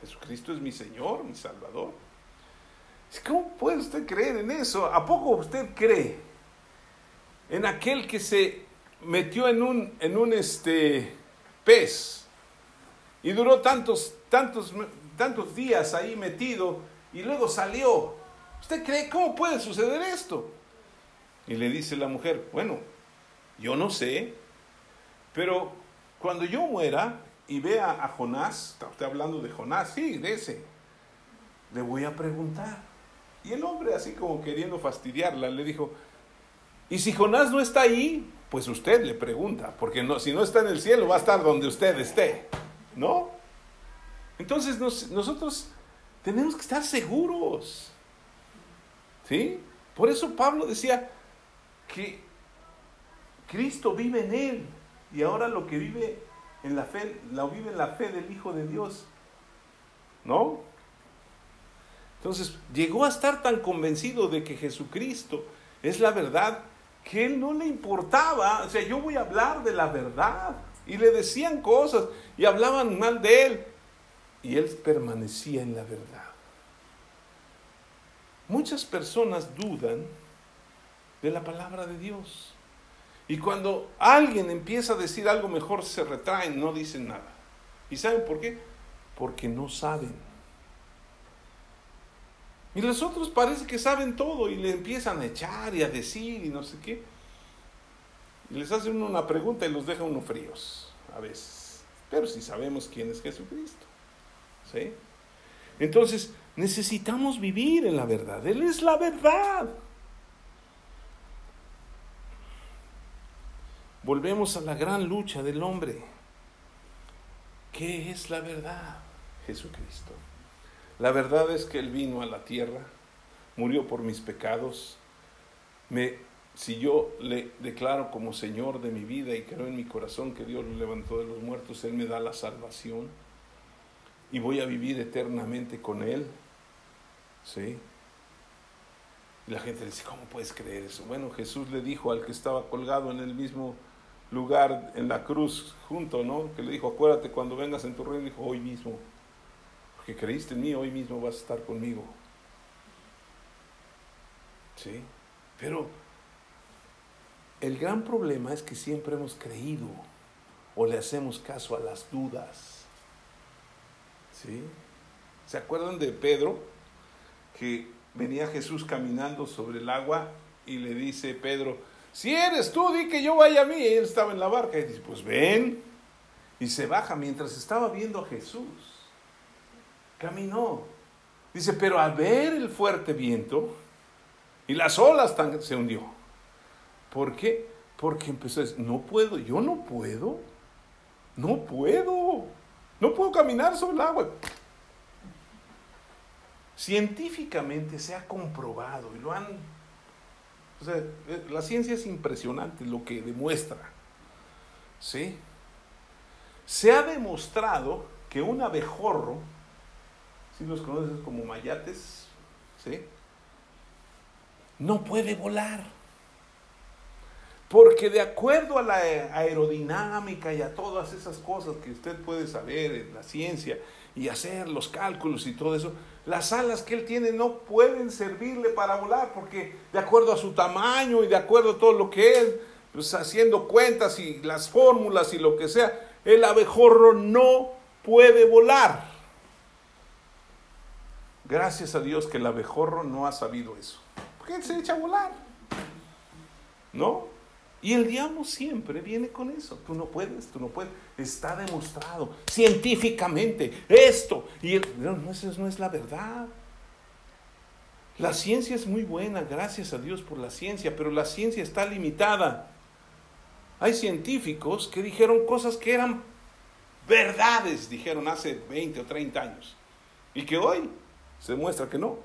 Jesucristo es mi Señor, mi Salvador. ¿Cómo puede usted creer en eso? ¿A poco usted cree en aquel que se metió en un, en un este, pez y duró tantos, tantos, tantos días ahí metido y luego salió. ¿Usted cree cómo puede suceder esto? Y le dice la mujer, bueno, yo no sé, pero cuando yo muera y vea a Jonás, está usted hablando de Jonás, sí, de ese, le voy a preguntar. Y el hombre, así como queriendo fastidiarla, le dijo, y si Jonás no está ahí, pues usted le pregunta, porque no, si no está en el cielo va a estar donde usted esté, ¿no? Entonces nosotros tenemos que estar seguros, ¿sí? Por eso Pablo decía que Cristo vive en él y ahora lo que vive en la fe, lo vive en la fe del Hijo de Dios, ¿no? Entonces llegó a estar tan convencido de que Jesucristo es la verdad que él no le importaba, o sea, yo voy a hablar de la verdad. Y le decían cosas y hablaban mal de él. Y él permanecía en la verdad. Muchas personas dudan de la palabra de Dios. Y cuando alguien empieza a decir algo mejor, se retraen, no dicen nada. ¿Y saben por qué? Porque no saben. Y los otros parece que saben todo y le empiezan a echar y a decir y no sé qué. Y les hacen una pregunta y los deja uno fríos a veces. Pero si sabemos quién es Jesucristo. ¿Sí? Entonces, necesitamos vivir en la verdad. Él es la verdad. Volvemos a la gran lucha del hombre. ¿Qué es la verdad? Jesucristo. La verdad es que Él vino a la tierra, murió por mis pecados. Me, si yo le declaro como Señor de mi vida y creo en mi corazón que Dios lo levantó de los muertos, Él me da la salvación y voy a vivir eternamente con Él. ¿Sí? Y la gente dice, ¿cómo puedes creer eso? Bueno, Jesús le dijo al que estaba colgado en el mismo lugar, en la cruz, junto, ¿no? Que le dijo, acuérdate cuando vengas en tu reino, dijo, hoy mismo que creíste en mí, hoy mismo vas a estar conmigo. ¿Sí? Pero el gran problema es que siempre hemos creído o le hacemos caso a las dudas. ¿Sí? ¿Se acuerdan de Pedro? Que venía Jesús caminando sobre el agua y le dice Pedro, si eres tú, di que yo vaya a mí. Y él estaba en la barca y dice, pues ven. Y se baja mientras estaba viendo a Jesús caminó. Dice, pero al ver el fuerte viento y las olas tan, se hundió. ¿Por qué? Porque empezó a decir, no puedo, yo no puedo, no puedo, no puedo caminar sobre el agua. Científicamente se ha comprobado y lo han... O eh, la ciencia es impresionante lo que demuestra. ¿Sí? Se ha demostrado que un abejorro si los conoces como mayates, ¿sí? No puede volar. Porque de acuerdo a la aerodinámica y a todas esas cosas que usted puede saber en la ciencia y hacer los cálculos y todo eso, las alas que él tiene no pueden servirle para volar porque de acuerdo a su tamaño y de acuerdo a todo lo que es, pues haciendo cuentas y las fórmulas y lo que sea, el abejorro no puede volar. Gracias a Dios que el abejorro no ha sabido eso. Porque él se echa a volar. ¿No? Y el diablo siempre viene con eso. Tú no puedes, tú no puedes. Está demostrado científicamente esto. Y no, no, eso no es la verdad. La ciencia es muy buena, gracias a Dios por la ciencia, pero la ciencia está limitada. Hay científicos que dijeron cosas que eran verdades, dijeron hace 20 o 30 años, y que hoy se muestra que no,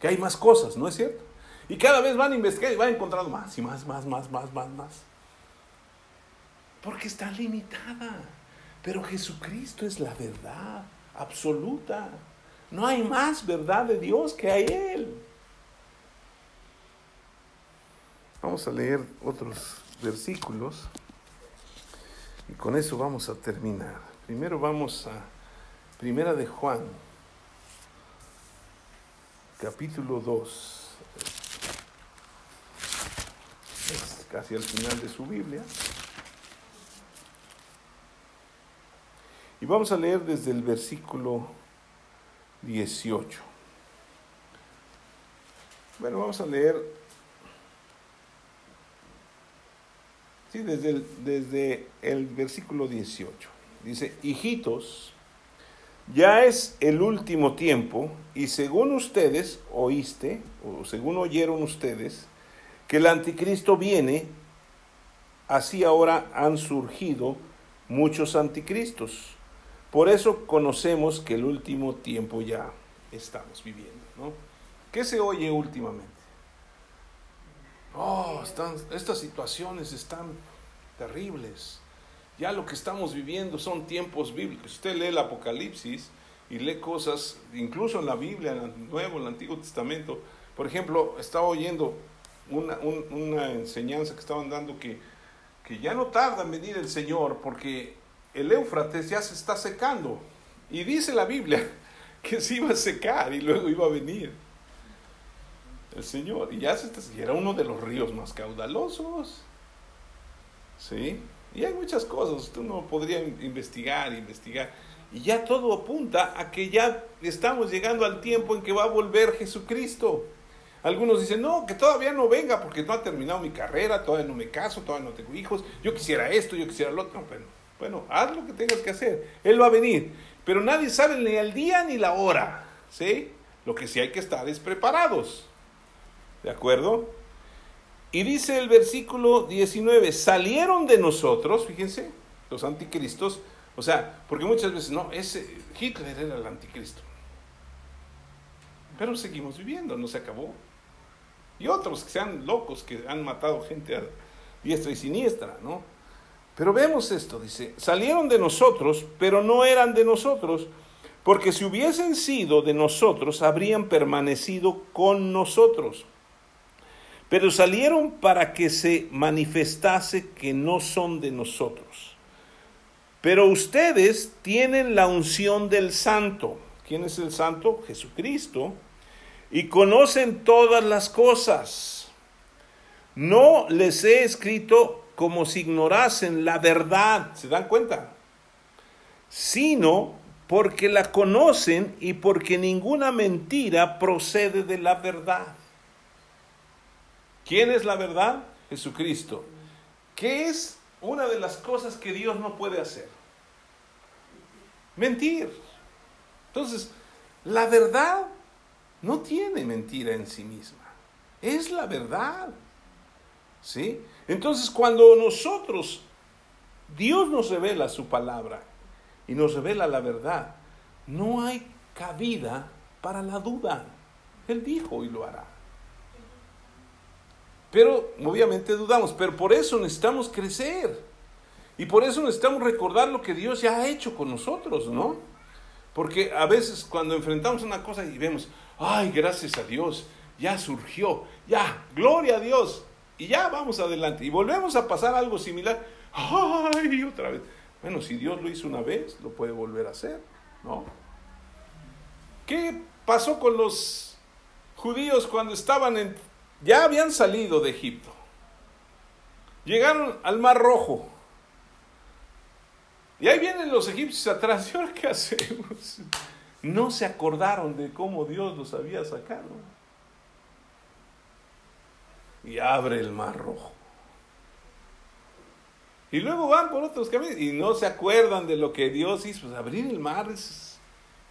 que hay más cosas, ¿no es cierto? Y cada vez van a investigar y van encontrando más y más, más, más, más, más, más. Porque está limitada. Pero Jesucristo es la verdad absoluta. No hay más verdad de Dios que hay Él. Vamos a leer otros versículos y con eso vamos a terminar. Primero vamos a Primera de Juan, capítulo 2. Es casi al final de su Biblia. Y vamos a leer desde el versículo 18. Bueno, vamos a leer sí, desde, el, desde el versículo 18. Dice, hijitos, ya es el último tiempo y según ustedes oíste, o según oyeron ustedes, que el anticristo viene, así ahora han surgido muchos anticristos. Por eso conocemos que el último tiempo ya estamos viviendo. ¿no? ¿Qué se oye últimamente? Oh, estas situaciones están terribles. Ya lo que estamos viviendo son tiempos bíblicos. Usted lee el Apocalipsis y lee cosas, incluso en la Biblia, en el Nuevo, en el Antiguo Testamento. Por ejemplo, estaba oyendo una, una enseñanza que estaban dando que, que ya no tarda en venir el Señor porque el Éufrates ya se está secando. Y dice la Biblia que se iba a secar y luego iba a venir el Señor. Y ya se está, era uno de los ríos más caudalosos. ¿Sí? Y hay muchas cosas, tú no podría investigar, investigar. Y ya todo apunta a que ya estamos llegando al tiempo en que va a volver Jesucristo. Algunos dicen, no, que todavía no venga porque no ha terminado mi carrera, todavía no me caso, todavía no tengo hijos, yo quisiera esto, yo quisiera lo otro. Bueno, bueno, haz lo que tengas que hacer, Él va a venir. Pero nadie sabe ni el día ni la hora, ¿sí? Lo que sí hay que estar es preparados. ¿De acuerdo? Y dice el versículo 19, salieron de nosotros, fíjense, los anticristos, o sea, porque muchas veces, no, ese Hitler era el anticristo. Pero seguimos viviendo, no se acabó. Y otros que sean locos, que han matado gente a diestra y siniestra, ¿no? Pero vemos esto, dice, salieron de nosotros, pero no eran de nosotros, porque si hubiesen sido de nosotros, habrían permanecido con nosotros pero salieron para que se manifestase que no son de nosotros. Pero ustedes tienen la unción del santo. ¿Quién es el santo? Jesucristo. Y conocen todas las cosas. No les he escrito como si ignorasen la verdad. ¿Se dan cuenta? Sino porque la conocen y porque ninguna mentira procede de la verdad. ¿Quién es la verdad? Jesucristo. ¿Qué es una de las cosas que Dios no puede hacer? Mentir. Entonces, la verdad no tiene mentira en sí misma. Es la verdad. ¿Sí? Entonces, cuando nosotros, Dios nos revela su palabra y nos revela la verdad, no hay cabida para la duda. Él dijo y lo hará. Pero obviamente dudamos, pero por eso necesitamos crecer. Y por eso necesitamos recordar lo que Dios ya ha hecho con nosotros, ¿no? Porque a veces cuando enfrentamos una cosa y vemos, ay, gracias a Dios, ya surgió, ya, gloria a Dios. y ya vamos adelante. Y volvemos a pasar algo similar. ¡Ay! Otra vez. Bueno, si Dios lo hizo una vez, lo puede volver a hacer, ¿no? ¿Qué pasó con los judíos cuando estaban en... ya habían salido de Egipto? Llegaron al Mar Rojo. Y ahí vienen los egipcios atrás. ¿Y ahora qué hacemos? No se acordaron de cómo Dios los había sacado. Y abre el Mar Rojo. Y luego van por otros caminos y no se acuerdan de lo que Dios hizo. Pues abrir el mar es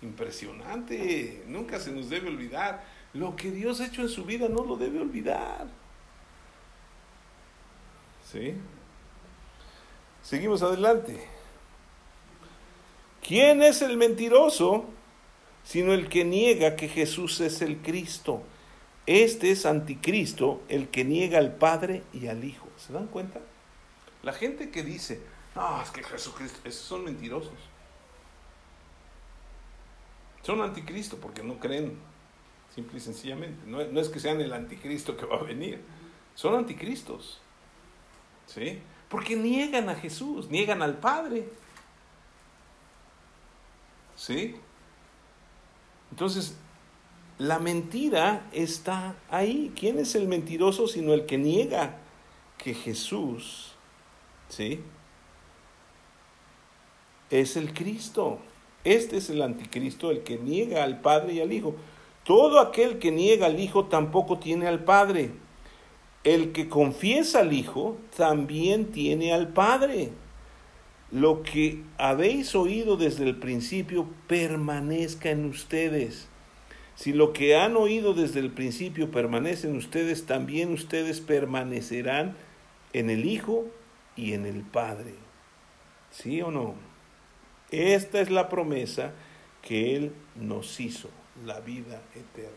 impresionante. Nunca se nos debe olvidar. Lo que Dios ha hecho en su vida no lo debe olvidar. ¿Sí? Seguimos adelante. ¿Quién es el mentiroso? Sino el que niega que Jesús es el Cristo. Este es anticristo, el que niega al Padre y al Hijo. ¿Se dan cuenta? La gente que dice, no, es que Jesucristo, esos son mentirosos. Son anticristo porque no creen, simple y sencillamente. No, no es que sean el anticristo que va a venir, son anticristos. ¿Sí? Porque niegan a Jesús, niegan al Padre. ¿Sí? Entonces, la mentira está ahí. ¿Quién es el mentiroso sino el que niega que Jesús, ¿sí? Es el Cristo. Este es el anticristo, el que niega al Padre y al Hijo. Todo aquel que niega al Hijo tampoco tiene al Padre. El que confiesa al Hijo también tiene al Padre. Lo que habéis oído desde el principio permanezca en ustedes. Si lo que han oído desde el principio permanece en ustedes, también ustedes permanecerán en el Hijo y en el Padre. ¿Sí o no? Esta es la promesa que Él nos hizo, la vida eterna.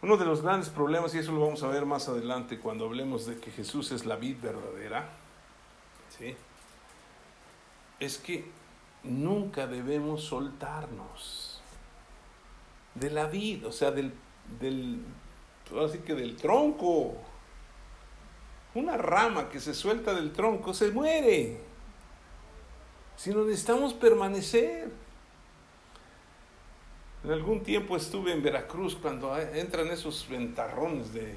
Uno de los grandes problemas, y eso lo vamos a ver más adelante cuando hablemos de que Jesús es la vida verdadera, ¿sí? Es que nunca debemos soltarnos de la vida, o sea, del, del, así que del tronco. Una rama que se suelta del tronco se muere. Si no necesitamos permanecer. En algún tiempo estuve en Veracruz cuando entran esos ventarrones de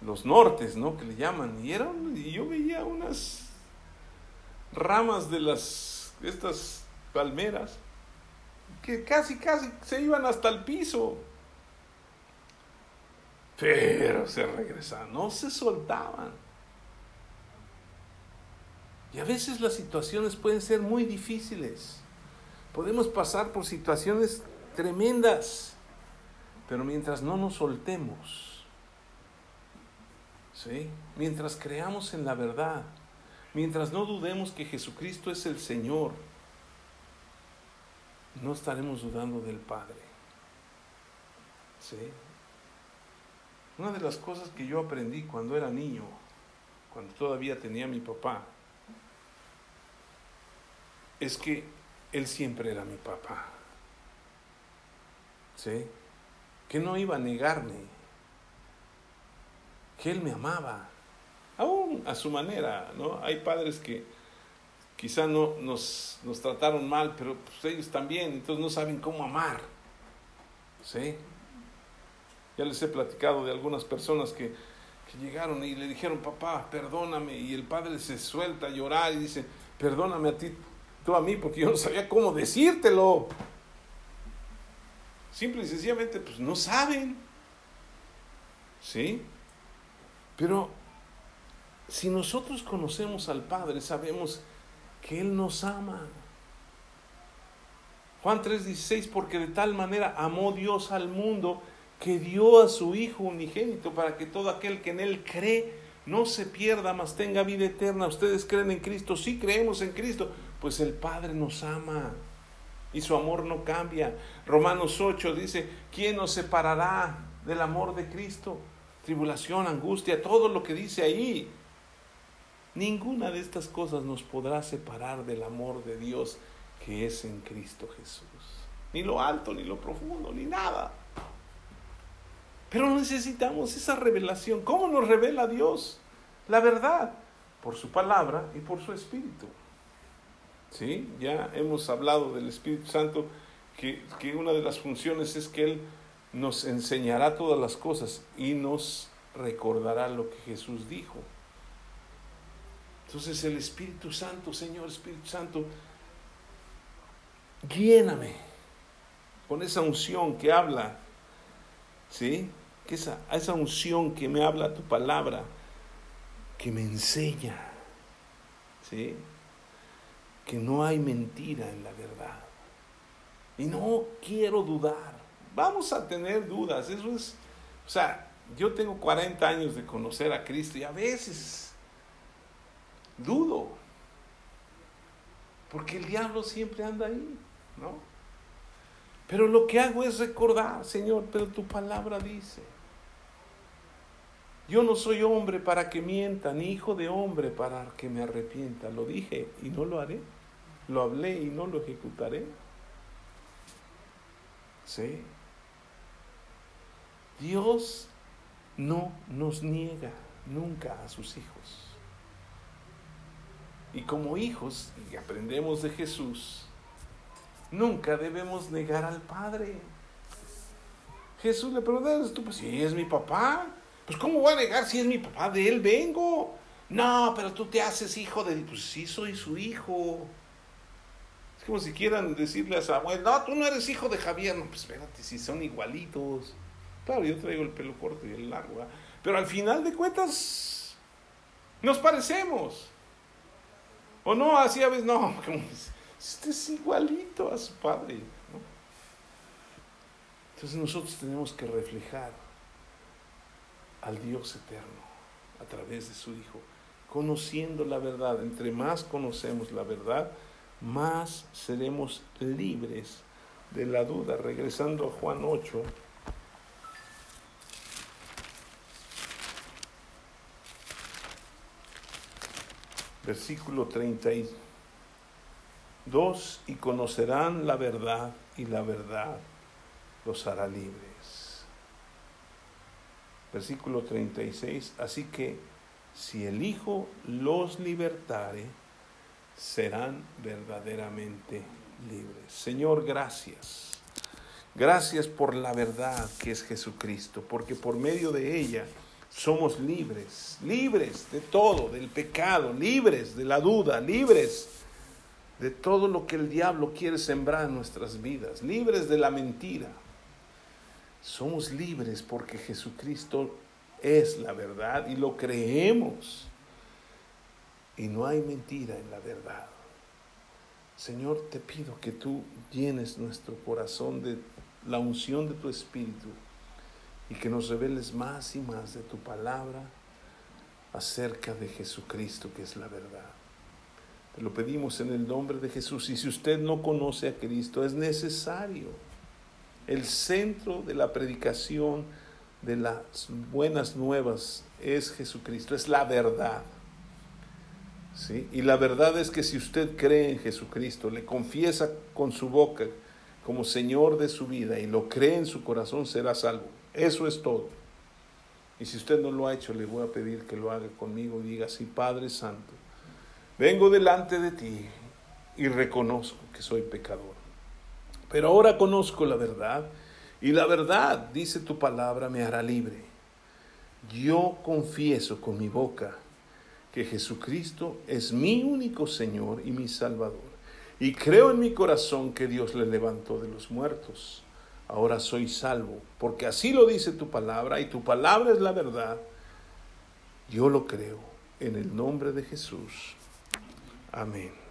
los nortes, ¿no? Que le llaman. Y, eran, y yo veía unas ramas de las estas palmeras que casi casi se iban hasta el piso. Pero se regresaban, no se soltaban. Y a veces las situaciones pueden ser muy difíciles. Podemos pasar por situaciones tremendas, pero mientras no nos soltemos, ¿sí? mientras creamos en la verdad, mientras no dudemos que Jesucristo es el Señor, no estaremos dudando del Padre. ¿Sí? Una de las cosas que yo aprendí cuando era niño, cuando todavía tenía mi papá, es que Él siempre era mi papá. ¿Sí? Que no iba a negarme, que Él me amaba, aún a su manera, ¿no? Hay padres que quizá no nos, nos trataron mal, pero pues ellos también, entonces no saben cómo amar, ¿sí? Ya les he platicado de algunas personas que, que llegaron y le dijeron, papá, perdóname, y el padre se suelta a llorar y dice, perdóname a ti, tú a mí, porque yo no sabía cómo decírtelo. Simple y sencillamente, pues no saben. ¿Sí? Pero si nosotros conocemos al Padre, sabemos que Él nos ama. Juan 3:16, porque de tal manera amó Dios al mundo que dio a su Hijo unigénito para que todo aquel que en Él cree no se pierda, mas tenga vida eterna. Ustedes creen en Cristo, sí creemos en Cristo, pues el Padre nos ama y su amor no cambia. Romanos 8 dice, ¿quién nos separará del amor de Cristo? Tribulación, angustia, todo lo que dice ahí. Ninguna de estas cosas nos podrá separar del amor de Dios que es en Cristo Jesús. Ni lo alto, ni lo profundo, ni nada. Pero necesitamos esa revelación. ¿Cómo nos revela Dios? La verdad, por su palabra y por su Espíritu. ¿Sí? Ya hemos hablado del Espíritu Santo, que, que una de las funciones es que Él nos enseñará todas las cosas y nos recordará lo que Jesús dijo. Entonces el Espíritu Santo, Señor Espíritu Santo, lléname con esa unción que habla, ¿sí? Que esa, esa unción que me habla tu palabra, que me enseña, ¿sí? Que no hay mentira en la verdad. Y no quiero dudar. Vamos a tener dudas, eso es, o sea, yo tengo 40 años de conocer a Cristo y a veces dudo. Porque el diablo siempre anda ahí, ¿no? Pero lo que hago es recordar, Señor, pero tu palabra dice. Yo no soy hombre para que mienta, ni hijo de hombre para que me arrepienta. Lo dije y no lo haré. Lo hablé y no lo ejecutaré. Sí. Dios no nos niega nunca a sus hijos. Y como hijos, y aprendemos de Jesús, nunca debemos negar al Padre. Jesús le preguntó, tú, pues si es mi papá, pues ¿cómo voy a negar si es mi papá? De él vengo. No, pero tú te haces hijo de... Pues sí, soy su hijo. Es como si quieran decirle a Samuel, no, tú no eres hijo de Javier. No, pues espérate, si son igualitos. Claro, yo traigo el pelo corto y el largo. Pero al final de cuentas, nos parecemos. O no, así a veces, no, este es igualito a su padre. Entonces nosotros tenemos que reflejar al Dios eterno a través de su Hijo, conociendo la verdad. Entre más conocemos la verdad, más seremos libres de la duda. Regresando a Juan 8. Versículo 32, y conocerán la verdad y la verdad los hará libres. Versículo 36, así que si el Hijo los libertare, serán verdaderamente libres. Señor, gracias. Gracias por la verdad que es Jesucristo, porque por medio de ella somos libres, libres de todo, del pecado, libres de la duda, libres de todo lo que el diablo quiere sembrar en nuestras vidas, libres de la mentira. Somos libres porque Jesucristo es la verdad y lo creemos. Y no hay mentira en la verdad. Señor, te pido que tú llenes nuestro corazón de la unción de tu Espíritu y que nos reveles más y más de tu palabra acerca de Jesucristo, que es la verdad. Te lo pedimos en el nombre de Jesús. Y si usted no conoce a Cristo, es necesario. El centro de la predicación de las buenas nuevas es Jesucristo, es la verdad. ¿Sí? Y la verdad es que si usted cree en Jesucristo, le confiesa con su boca como Señor de su vida y lo cree en su corazón, será salvo. Eso es todo. Y si usted no lo ha hecho, le voy a pedir que lo haga conmigo y diga así, Padre Santo, vengo delante de ti y reconozco que soy pecador. Pero ahora conozco la verdad y la verdad, dice tu palabra, me hará libre. Yo confieso con mi boca que Jesucristo es mi único Señor y mi Salvador. Y creo en mi corazón que Dios le levantó de los muertos ahora soy salvo, porque así lo dice tu palabra y tu palabra es la verdad. Yo lo creo en el nombre de Jesús. Amén.